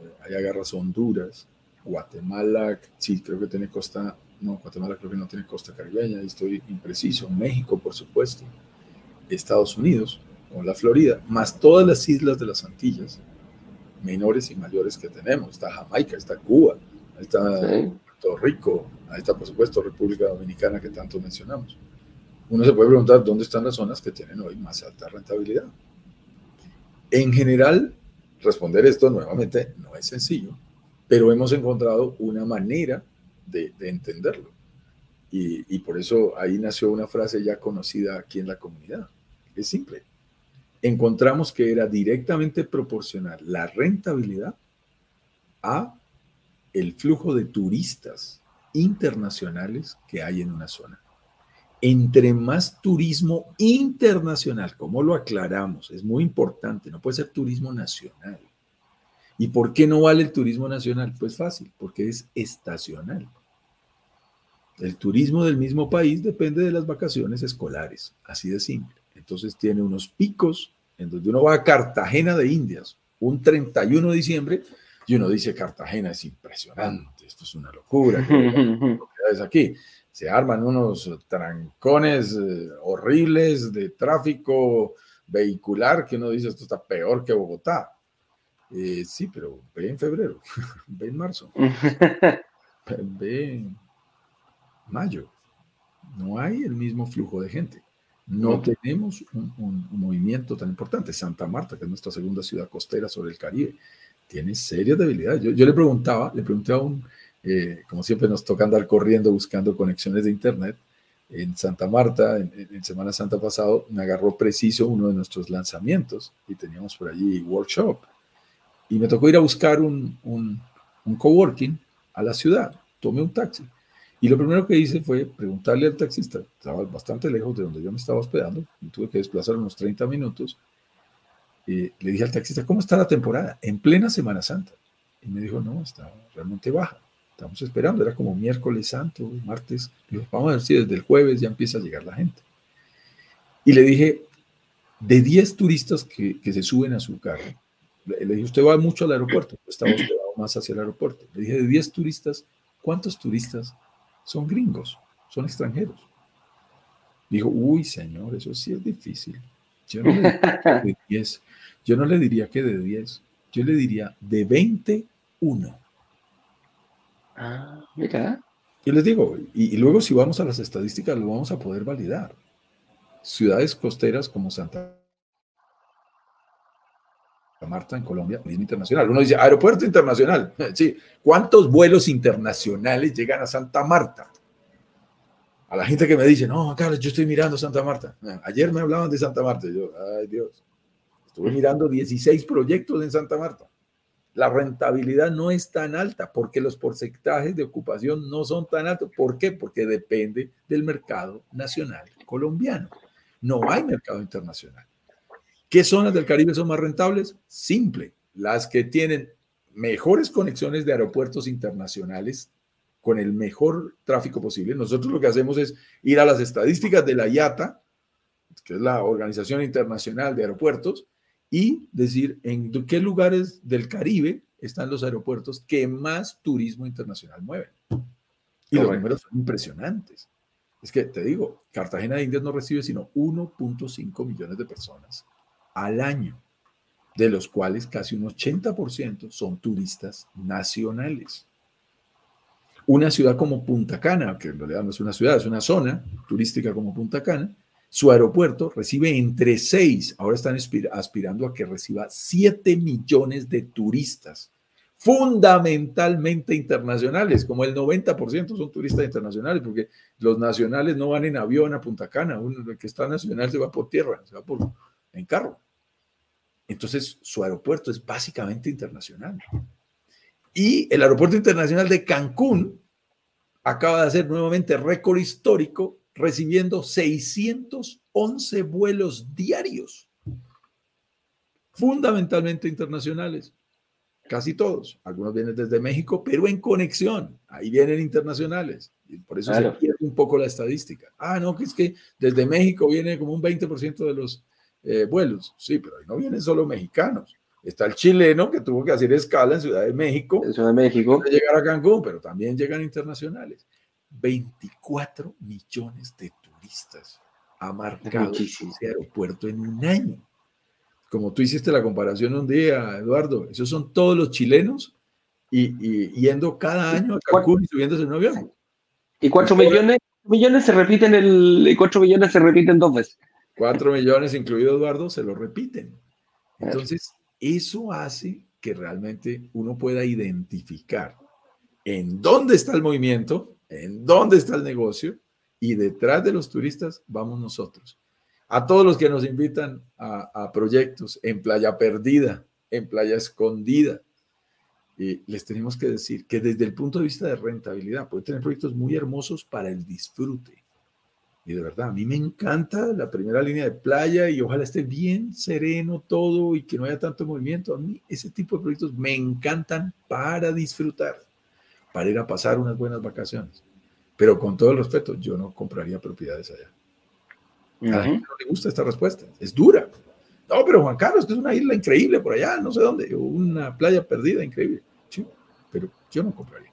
eh, ahí agarras Honduras, Guatemala, sí, creo que tiene costa, no, Guatemala creo que no tiene costa caribeña, estoy impreciso, México, por supuesto, Estados Unidos, con la Florida, más todas las islas de las Antillas, menores y mayores que tenemos. Está Jamaica, está Cuba, está Puerto Rico, ahí está por supuesto República Dominicana que tanto mencionamos. Uno se puede preguntar dónde están las zonas que tienen hoy más alta rentabilidad. En general, responder esto nuevamente no es sencillo, pero hemos encontrado una manera de, entenderlo. Y, y por eso ahí nació una frase ya conocida aquí en la comunidad. Es simple encontramos que era directamente proporcional la rentabilidad a el flujo de turistas internacionales que hay en una zona. Entre más turismo internacional, como lo aclaramos, es muy importante, no puede ser turismo nacional. ¿Y por qué no vale el turismo nacional? Pues fácil, porque es estacional. El turismo del mismo país depende de las vacaciones escolares, así de simple. Entonces tiene unos picos en donde uno va a Cartagena de Indias un 31 de diciembre y uno dice Cartagena es impresionante, esto es una locura. es aquí? Se arman unos trancones eh, horribles de tráfico vehicular que uno dice esto está peor que Bogotá. Eh, sí, pero ve en febrero, ve en marzo, ve en mayo. No hay el mismo flujo de gente. No tenemos un, movimiento tan importante. Santa Marta, que es nuestra segunda ciudad costera sobre el Caribe, tiene serias debilidades. Yo, le preguntaba, le pregunté a un, eh, como siempre nos toca andar corriendo buscando conexiones de Internet, en Santa Marta, en, Semana Santa pasado, me agarró preciso uno de nuestros lanzamientos y teníamos por allí workshop. Y me tocó ir a buscar un, un, un coworking a la ciudad. Tomé un taxi. Y lo primero que hice fue preguntarle al taxista, estaba bastante lejos de donde yo me estaba hospedando, y tuve que desplazar unos 30 minutos. Y le dije al taxista, ¿cómo está la temporada? En plena Semana Santa. Y me dijo, no, está realmente baja. Estamos esperando, era como miércoles santo, martes. Dijo, vamos a ver si desde el jueves ya empieza a llegar la gente. Y le dije, de 10 turistas que, que se suben a su carro, le, dije, usted va mucho al aeropuerto, estaba hospedado más hacia el aeropuerto. Le dije, de 10 turistas, ¿cuántos turistas son gringos? Son extranjeros. Dijo, uy, señor, eso sí es difícil. Yo no le diría que de 10. Yo no le diría que de 10. Yo le diría de 21. Ah, mira. Y les digo, y, luego si vamos a las estadísticas lo vamos a poder validar. Ciudades costeras como Santa Marta en Colombia, internacional. Uno dice, aeropuerto internacional. Sí, ¿cuántos vuelos internacionales llegan a Santa Marta? A la gente que me dice, no, Carlos, yo estoy mirando Santa Marta. Ayer me hablaban de Santa Marta. yo, ay Dios, estuve mirando 16 proyectos en Santa Marta la rentabilidad no es tan alta porque los porcentajes de ocupación no son tan altos. ¿Por qué? Porque depende del mercado nacional colombiano. No hay mercado internacional. ¿Qué zonas del Caribe son más rentables? Simple, las que tienen mejores conexiones de aeropuertos internacionales con el mejor tráfico posible. Nosotros lo que hacemos es ir a las estadísticas de la IATA, que es la Organización Internacional de Aeropuertos, y decir en qué lugares del Caribe están los aeropuertos que más turismo internacional mueven. Y los números son impresionantes. Es que te digo, Cartagena de Indias no recibe sino 1.5 millones de personas al año, de los cuales casi un 80% son turistas nacionales. Una ciudad como Punta Cana, que en realidad no es una ciudad, es una zona turística como Punta Cana, su aeropuerto recibe entre 6, ahora están aspirando a que reciba 7 millones de turistas, fundamentalmente internacionales, como el 90% son turistas internacionales, porque los nacionales no van en avión a Punta Cana, uno que está nacional se va por tierra, se va por, en carro. Entonces, su aeropuerto es básicamente internacional. Y el aeropuerto internacional de Cancún acaba de hacer nuevamente récord histórico recibiendo 611 vuelos diarios, fundamentalmente internacionales, casi todos. Algunos vienen desde México, pero en conexión. Ahí vienen internacionales. Y por eso se pierde un poco la estadística. Ah, no, que es que desde México viene como un 20% de los eh, vuelos. Sí, pero ahí no vienen solo mexicanos. Está el chileno que tuvo que hacer escala en Ciudad de México. En Ciudad de México. Para llegar a Cancún, pero también llegan internacionales. 24 millones de turistas ha marcado ese aeropuerto en un año. Como tú hiciste la comparación un día, Eduardo, esos son todos los chilenos y, yendo cada año a Cancún y subiéndose en un avión. Y 4 millones, millones se repiten el, y 4 millones se repiten dos veces. 4 millones, incluido Eduardo, se lo repiten. Entonces, eso hace que realmente uno pueda identificar en dónde está el movimiento, en dónde está el negocio y detrás de los turistas vamos nosotros. A todos los que nos invitan a, proyectos en Playa Perdida, en Playa Escondida, y les tenemos que decir que desde el punto de vista de rentabilidad puede tener proyectos muy hermosos para el disfrute. Y de verdad, a mí me encanta la primera línea de playa y ojalá esté bien sereno todo y que no haya tanto movimiento. A mí ese tipo de proyectos me encantan para disfrutar para ir a pasar unas buenas vacaciones. Pero con todo el respeto, yo no compraría propiedades allá. A la gente no le gusta esta respuesta, es dura. No, pero Juan Carlos, que es una isla increíble por allá, no sé dónde, una playa perdida increíble. Sí, pero yo no compraría.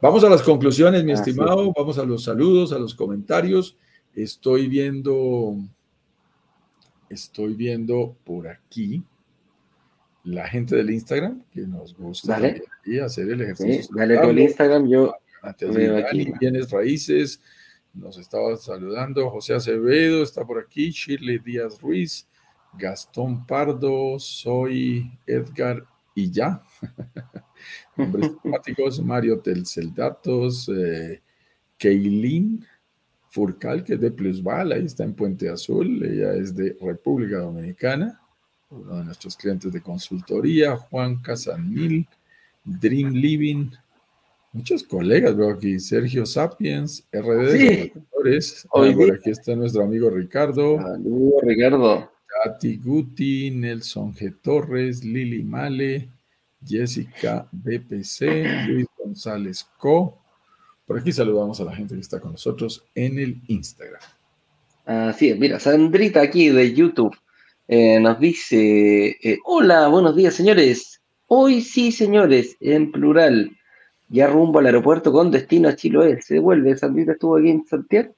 Vamos a las conclusiones, mi estimado. Vamos a los saludos, a los comentarios. Estoy viendo, estoy viendo por aquí la gente del Instagram que nos gusta y hacer el ejercicio. dale el Instagram, yo bienes raíces, nos estaba saludando. José Acevedo está por aquí. Shirley Díaz Ruiz. Gastón Pardo. Soy Edgar y ya. Nombres temáticos. Mario Telceldatos. Eh, Keilin Furcal, que es de Plusval. Ahí está en Puente Azul. Ella es de República Dominicana. Uno de nuestros clientes de consultoría. Juan Casanil. Dream Living muchos colegas, veo aquí, Sergio Sapiens, RD sí. Hoy por aquí está nuestro amigo Ricardo. Saludos, Ricardo. Katy Guti, Nelson G. Torres, Lili Male, Jessica BPC, Luis González Co. Por aquí saludamos a la gente que está con nosotros en el Instagram. Así es, mira, Sandrita aquí de YouTube eh, nos dice, eh, hola, buenos días señores. Hoy sí, señores, en plural ya rumbo al aeropuerto con destino a Chiloé. Se devuelve, Sandrita estuvo aquí en Santiago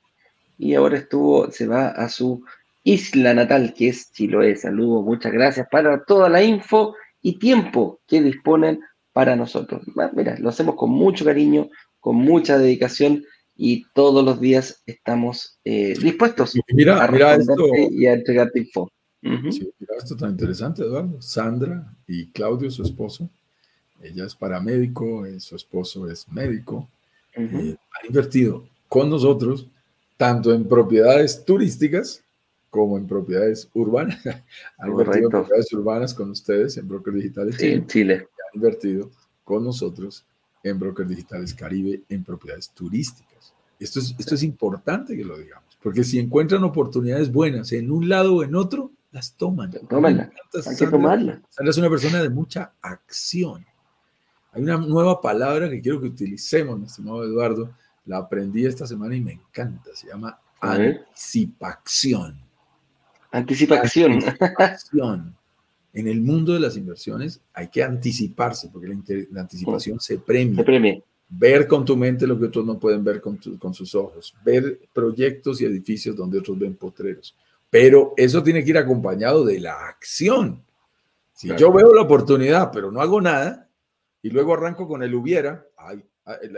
y ahora estuvo, se va a su isla natal, que es Chiloé. Saludos, muchas gracias para toda la info y tiempo que disponen para nosotros. Mira, lo hacemos con mucho cariño, con mucha dedicación y todos los días estamos eh, dispuestos mira, a mira esto, y a entregarte info. Mira esto tan interesante, Eduardo. Sandra y Claudio, su esposo, ella es paramédico, eh, su esposo es médico, eh, ha invertido con nosotros tanto en propiedades turísticas como en propiedades urbanas. ha invertido en propiedades urbanas con ustedes en Brokers Digitales sí, en Chile. ha invertido con nosotros en Brokers Digitales Caribe en propiedades turísticas. Esto es, esto es importante que lo digamos, porque si encuentran oportunidades buenas en un lado o en otro, las toman. Tómanla. Hay que tomarla. Sandra es una persona de mucha acción. Hay una nueva palabra que quiero que utilicemos, mi estimado Eduardo. La aprendí esta semana y me encanta. Se llama anticipación. Anticipación. Anticipación. En el mundo de las inversiones hay que anticiparse, porque la, anticipación se premia. Se premia. Ver con tu mente lo que otros no pueden ver con, con sus ojos. Ver proyectos y edificios donde otros ven potreros. Pero eso tiene que ir acompañado de la acción. Si yo veo la oportunidad, pero no hago nada, y luego arranco con el hubiera, ay,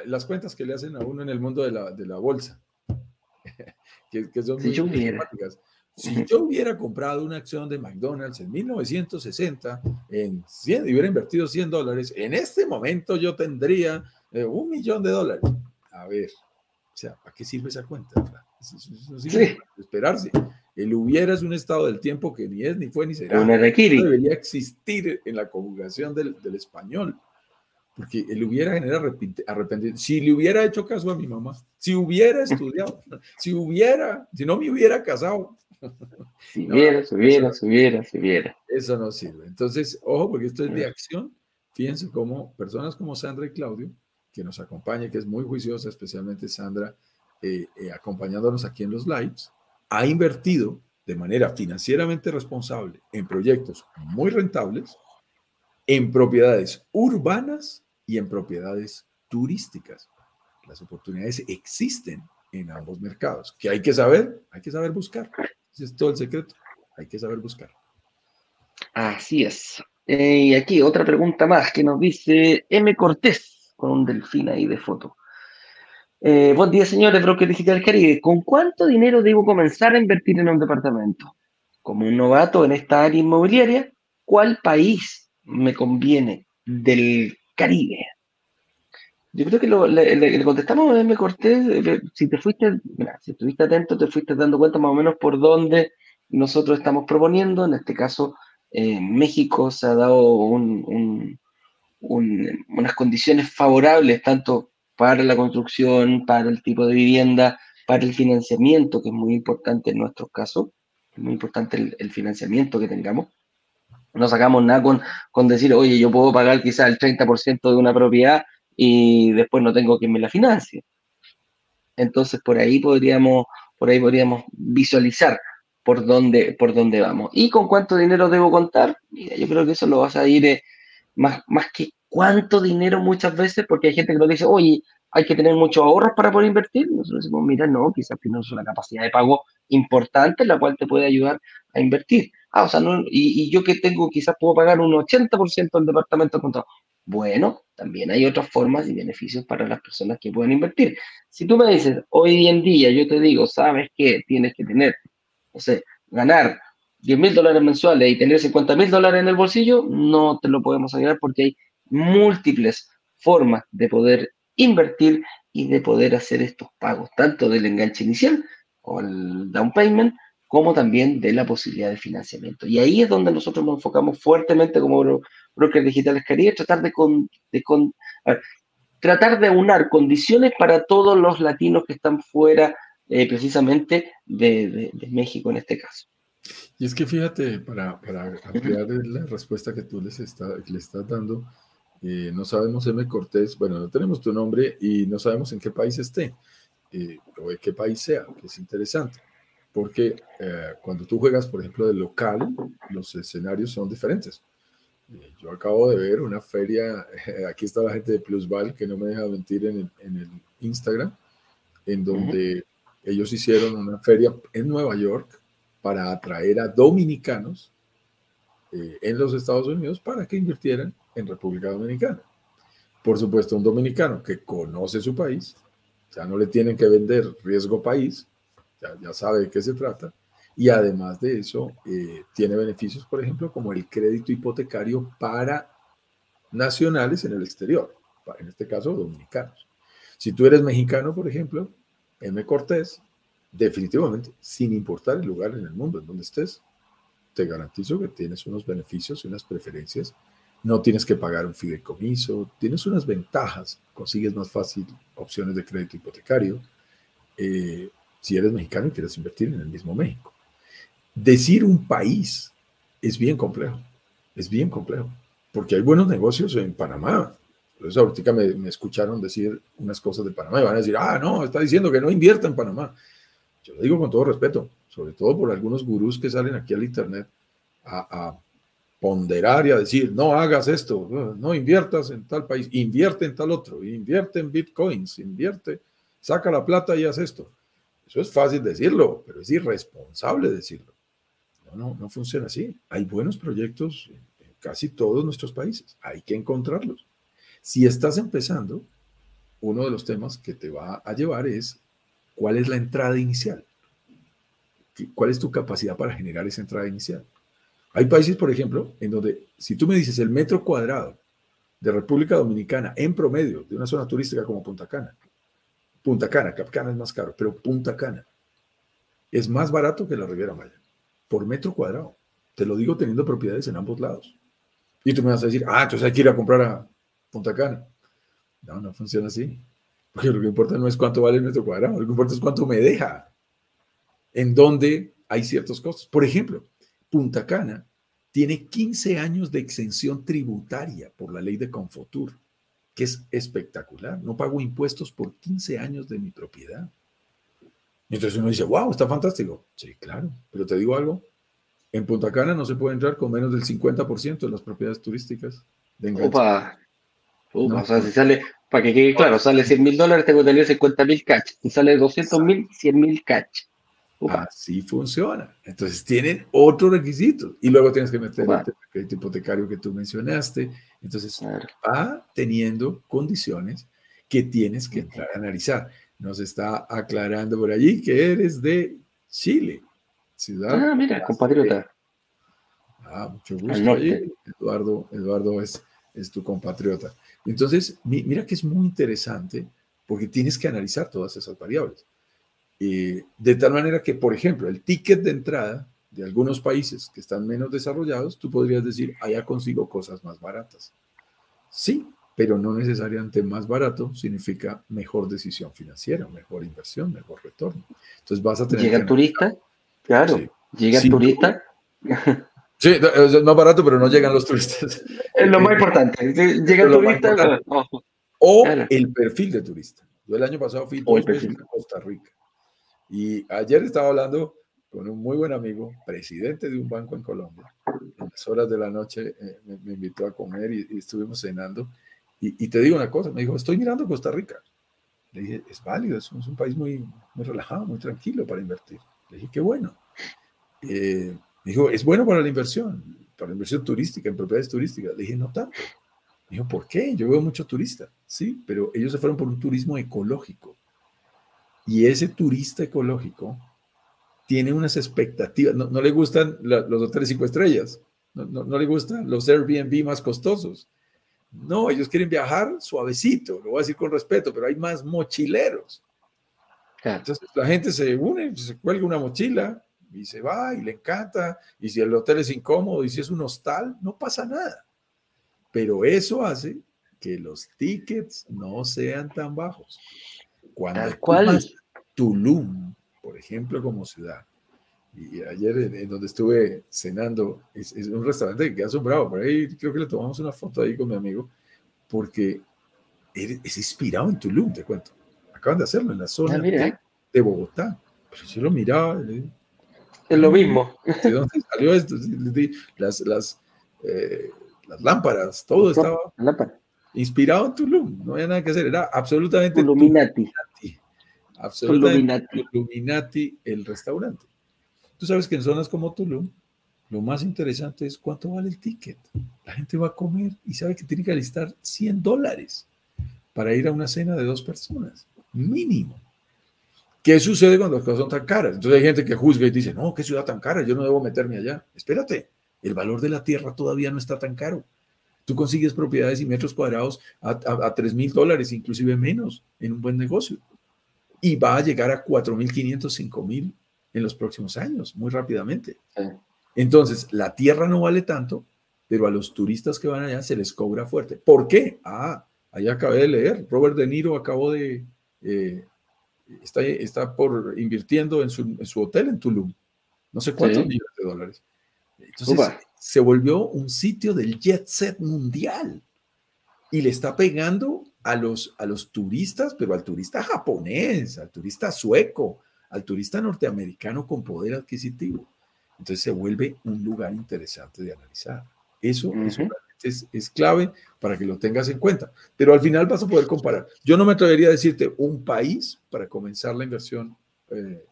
las cuentas que le hacen a uno en el mundo de la, de la bolsa, que, que, son si muy yo Si yo hubiera comprado una acción de McDonald's en 1960 en 100, y hubiera invertido 100 dólares, en este momento yo tendría eh, un millón de dólares. A ver, o sea, ¿para qué sirve esa cuenta? Esperarse. El hubiera es un estado del tiempo que ni es, ni fue, ni será. No debería existir en la conjugación del, del español porque él hubiera generado arrepentimiento. Si le hubiera hecho caso a mi mamá, si hubiera estudiado, si hubiera, si no me hubiera casado. Si hubiera, si hubiera, si hubiera, si hubiera. Eso no sirve. Entonces, ojo, porque esto es de acción. Fíjense cómo personas como Sandra y Claudio, que nos acompaña, que es muy juiciosa, especialmente Sandra, eh, eh, acompañándonos aquí en los lives, ha invertido de manera financieramente responsable en proyectos muy rentables, en propiedades urbanas y en propiedades turísticas. Las oportunidades existen en ambos mercados. ¿Qué hay que saber? Hay que saber buscar. Ese es todo el secreto. Hay que saber buscar. Así es. Eh, y aquí otra pregunta más que nos dice M. Cortés, con un delfín ahí de foto. Eh, buen día, señores, Broker Digital Caribe. ¿Con cuánto dinero debo comenzar a invertir en un departamento? Como un novato en esta área inmobiliaria, ¿cuál país me conviene del Caribe. Yo creo que le, contestamos, me corté, si te fuiste, si estuviste atento, te fuiste dando cuenta más o menos por dónde nosotros estamos proponiendo. En este caso, eh, México se ha dado unas condiciones favorables tanto para la construcción, para el tipo de vivienda, para el financiamiento, que es muy importante en nuestro caso, es muy importante el financiamiento que tengamos no sacamos nada con, decir, oye, yo puedo pagar quizás el 30% de una propiedad y después no tengo quien me la financie. Entonces, por ahí podríamos, por ahí podríamos visualizar por dónde, por dónde vamos. ¿Y con cuánto dinero debo contar? Mira, yo creo que eso lo vas a ir eh, más, más que cuánto dinero muchas veces, porque hay gente que nos dice, oye, hay que tener muchos ahorros para poder invertir. Nosotros decimos, mira, no, quizás tienes una capacidad de pago importante, la cual te puede ayudar a invertir. Ah, o sea, no, y, yo que tengo, quizás puedo pagar un 80% del departamento contado. Bueno, también hay otras formas y beneficios para las personas que pueden invertir. Si tú me dices, hoy en día yo te digo, ¿sabes qué? Tienes que tener, no sé, ganar 10 mil dólares mensuales y tener 50 mil dólares en el bolsillo, no te lo podemos ayudar porque hay múltiples formas de poder invertir y de poder hacer estos pagos, tanto del enganche inicial o el down payment, como también de la posibilidad de financiamiento. Y ahí es donde nosotros nos enfocamos fuertemente como brokers digitales Caribe, tratar de, con, de con, tratar de unar condiciones para todos los latinos que están fuera eh, precisamente de, México en este caso. Y es que fíjate, para, para ampliar la respuesta que tú les está, le estás dando, eh, no sabemos, M. Cortés, bueno, no tenemos tu nombre y no sabemos en qué país esté eh, o en qué país sea, que es interesante, porque eh, cuando tú juegas, por ejemplo, de local, los escenarios son diferentes. yo acabo de ver una feria, aquí está la gente de Plusval, que no me deja mentir en el, en el Instagram, en donde ellos hicieron una feria en Nueva York para atraer a dominicanos en los Estados Unidos para que invirtieran en República Dominicana. Por supuesto, un dominicano que conoce su país, ya no le tienen que vender riesgo país, ya, sabe de qué se trata, y además de eso, eh, tiene beneficios, por ejemplo, como el crédito hipotecario para nacionales en el exterior, en este caso dominicanos. Si tú eres mexicano, por ejemplo, M. Cortés, definitivamente, sin importar el lugar en el mundo en donde estés, te garantizo que tienes unos beneficios y unas preferencias no tienes que pagar un fideicomiso, tienes unas ventajas, consigues más fácil opciones de crédito hipotecario eh, si eres mexicano y quieres invertir en el mismo México. Decir un país es bien complejo, es bien complejo, porque hay buenos negocios en Panamá. Entonces ahorita me, escucharon decir unas cosas de Panamá y van a decir, ah, no, está diciendo que no invierta en Panamá. Yo lo digo con todo respeto, sobre todo por algunos gurús que salen aquí al Internet a ponderar y a decir, no hagas esto, no inviertas en tal país, invierte en tal otro, invierte en bitcoins, invierte, saca la plata y haz esto. Eso es fácil decirlo, pero es irresponsable decirlo. No, no, no funciona así. Hay buenos proyectos en, casi todos nuestros países. Hay que encontrarlos. Si estás empezando, uno de los temas que te va a llevar es cuál es la entrada inicial. ¿Cuál es tu capacidad para generar esa entrada inicial? Hay países, por ejemplo, en donde si tú me dices el metro cuadrado de República Dominicana en promedio de una zona turística como Punta Cana, Punta Cana, Capcana es más caro, pero Punta Cana es más barato que la Riviera Maya, por metro cuadrado. Te lo digo teniendo propiedades en ambos lados. Y tú me vas a decir, ah, entonces hay que ir a comprar a Punta Cana. No, no funciona así. Porque lo que importa no es cuánto vale el metro cuadrado, lo que importa es cuánto me deja. En donde hay ciertos costos. Por ejemplo, Punta Cana tiene 15 años de exención tributaria por la ley de Confotur, que es espectacular. No pago impuestos por 15 años de mi propiedad. Entonces uno dice, wow, está fantástico. Sí, claro, pero te digo algo, en Punta Cana no se puede entrar con menos del 50% de las propiedades turísticas. De Opa, Opa o sea, si sale, para que quede claro, sale 100 mil dólares, tengo que tener 50 mil catch. Si sale 200 mil, 100 mil catch. Así funciona. Entonces tienen otro requisito y luego tienes que meter el crédito hipotecario que tú mencionaste. Entonces va teniendo condiciones que tienes que entrar a analizar. Nos está aclarando por allí que eres de Chile, ciudad. Ah, mira, compatriota. Ah, mucho gusto. Eduardo, Eduardo es, es tu compatriota. Entonces, mira que es muy interesante porque tienes que analizar todas esas variables. Eh, de tal manera que, por ejemplo, el ticket de entrada de algunos países que están menos desarrollados, tú podrías decir, allá consigo cosas más baratas. Sí, pero no necesariamente más barato significa mejor decisión financiera, mejor inversión, mejor retorno. Entonces vas a tener... ¿Llega el turista? Claro. ¿Llega el turista? Sí, es más barato, pero no llegan los turistas. Es lo más importante. Llega el turista. O el perfil de turista. Yo el año pasado fui dos veces a Costa Rica y ayer estaba hablando con un muy buen amigo, presidente de un banco en Colombia. En las horas de la noche eh, me, invitó a comer y, estuvimos cenando. Y, te digo una cosa, me dijo, estoy mirando Costa Rica. Le dije, es válido, es, un país muy, muy relajado, muy tranquilo para invertir. Le dije, qué bueno. Eh, me dijo, es bueno para la inversión, para la inversión turística, en propiedades turísticas. Le dije, no tanto. Dijo, ¿por qué? Yo veo mucho turista. Sí, pero ellos se fueron por un turismo ecológico. Y ese turista ecológico tiene unas expectativas. No, le gustan los hoteles cinco estrellas. No, no, le gustan los Airbnb más costosos. No, ellos quieren viajar suavecito, lo voy a decir con respeto, pero hay más mochileros. Entonces la gente se une, se cuelga una mochila y se va y le encanta. Y si el hotel es incómodo y si es un hostal, no pasa nada. Pero eso hace que los tickets no sean tan bajos. Cuando Tal cual. Tulum, por ejemplo, como ciudad, y ayer en, donde estuve cenando, es, un restaurante que queda asombrado. Por ahí creo que le tomamos una foto ahí con mi amigo, porque es inspirado en Tulum, te cuento. Acaban de hacerlo en la zona ah, de, Bogotá. Pero yo lo miraba. Es lo mismo. ¿De dónde salió esto? Las, las, eh, las lámparas, todo estaba inspirado en Tulum. No había nada que hacer. Era absolutamente Illuminati. Absolutamente Illuminati el restaurante. Tú sabes que en zonas como Tulum, lo más interesante es cuánto vale el ticket. La gente va a comer y sabe que tiene que alistar 100 dólares para ir a una cena de dos personas, mínimo. ¿Qué sucede cuando las cosas son tan caras? Entonces hay gente que juzga y dice, no, qué ciudad tan cara, yo no debo meterme allá. Espérate, el valor de la tierra todavía no está tan caro. Tú consigues propiedades y metros cuadrados a, a, 3 mil dólares, inclusive menos, en un buen negocio. Y va a llegar a 4 mil 500, 5 mil en los próximos años, muy rápidamente. Entonces, la tierra no vale tanto, pero a los turistas que van allá se les cobra fuerte. ¿Por qué? Ah, allá acabé de leer, Robert De Niro acabó de, eh, está, está por invirtiendo en su, en su, hotel en Tulum, no sé cuántos millones de dólares. Entonces, se volvió un sitio del jet set mundial y le está pegando a los, a los turistas, pero al turista japonés, al turista sueco, al turista norteamericano con poder adquisitivo. Entonces se vuelve un lugar interesante de analizar. Eso, es, clave para que lo tengas en cuenta. Pero al final vas a poder comparar. Yo no me atrevería a decirte un país para comenzar la inversión eh,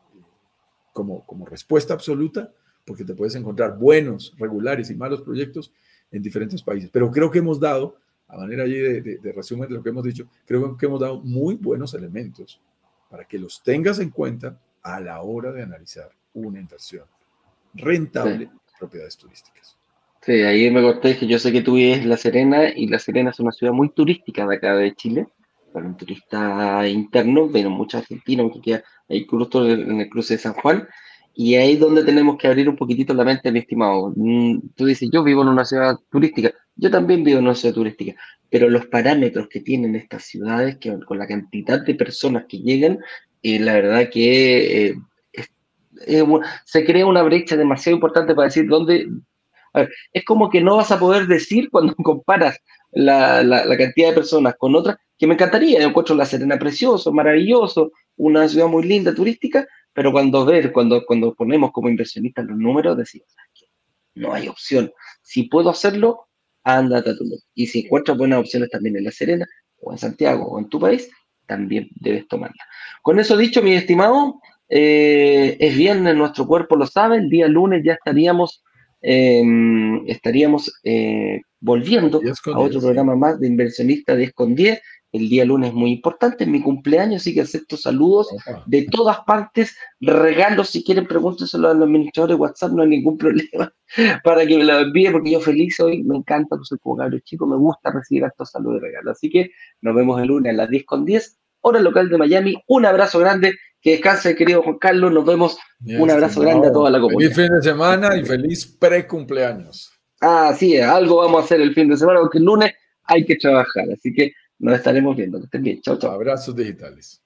como, como respuesta absoluta, porque te puedes encontrar buenos, regulares y malos proyectos en diferentes países. Pero creo que hemos dado, a manera allí de, de resumen de lo que hemos dicho, creo que hemos dado muy buenos elementos para que los tengas en cuenta a la hora de analizar una inversión rentable en propiedades turísticas. Sí, ahí me corté que yo sé que tú vives La Serena y La Serena es una ciudad muy turística de acá de Chile, para un turista interno, pero muchos argentinos que queda ahí justo en el cruce de San Juan, y ahí es donde tenemos que abrir un poquitito la mente, mi estimado. Mm, tú dices, yo vivo en una ciudad turística, yo también vivo en una ciudad turística, pero los parámetros que tienen estas ciudades, que con la cantidad de personas que llegan, y la verdad que eh, se crea una brecha demasiado importante para decir dónde... es como que no vas a poder decir cuando comparas la, la, cantidad de personas con otras, que me encantaría, yo encuentro La Serena precioso, maravilloso, una ciudad muy linda, turística, pero cuando ver, cuando, cuando ponemos como inversionistas los números, decimos, no hay opción. Si puedo hacerlo, ándate a Tulum. Y si encuentras buenas opciones también en La Serena, o en Santiago, o en tu país, también debes tomarla. Con eso dicho, mi estimado, eh, es viernes, nuestro cuerpo lo sabe, el día lunes ya estaríamos, em, estaríamos eh, volviendo a otro programa más de inversionista de con El día lunes es muy importante, es mi cumpleaños, así que acepto saludos de todas partes, regalos, si quieren pregúntenselo a los administradores de WhatsApp, no hay ningún problema para que me lo envíen, porque yo feliz hoy, me encanta, pues soy como cabrón chico, me gusta recibir estos saludos y regalos. Así que nos vemos el lunes a las 10 con 10 hora local de Miami. Un abrazo grande, que descanse, querido Juan Carlos. Nos vemos. un abrazo grande a toda la comunidad. Feliz fin de semana y feliz pre-cumpleaños. Ah, sí, algo vamos a hacer el fin de semana, porque el lunes hay que trabajar. Así que nos estaremos viendo. Que estén bien. Chao, chao. Abrazos digitales.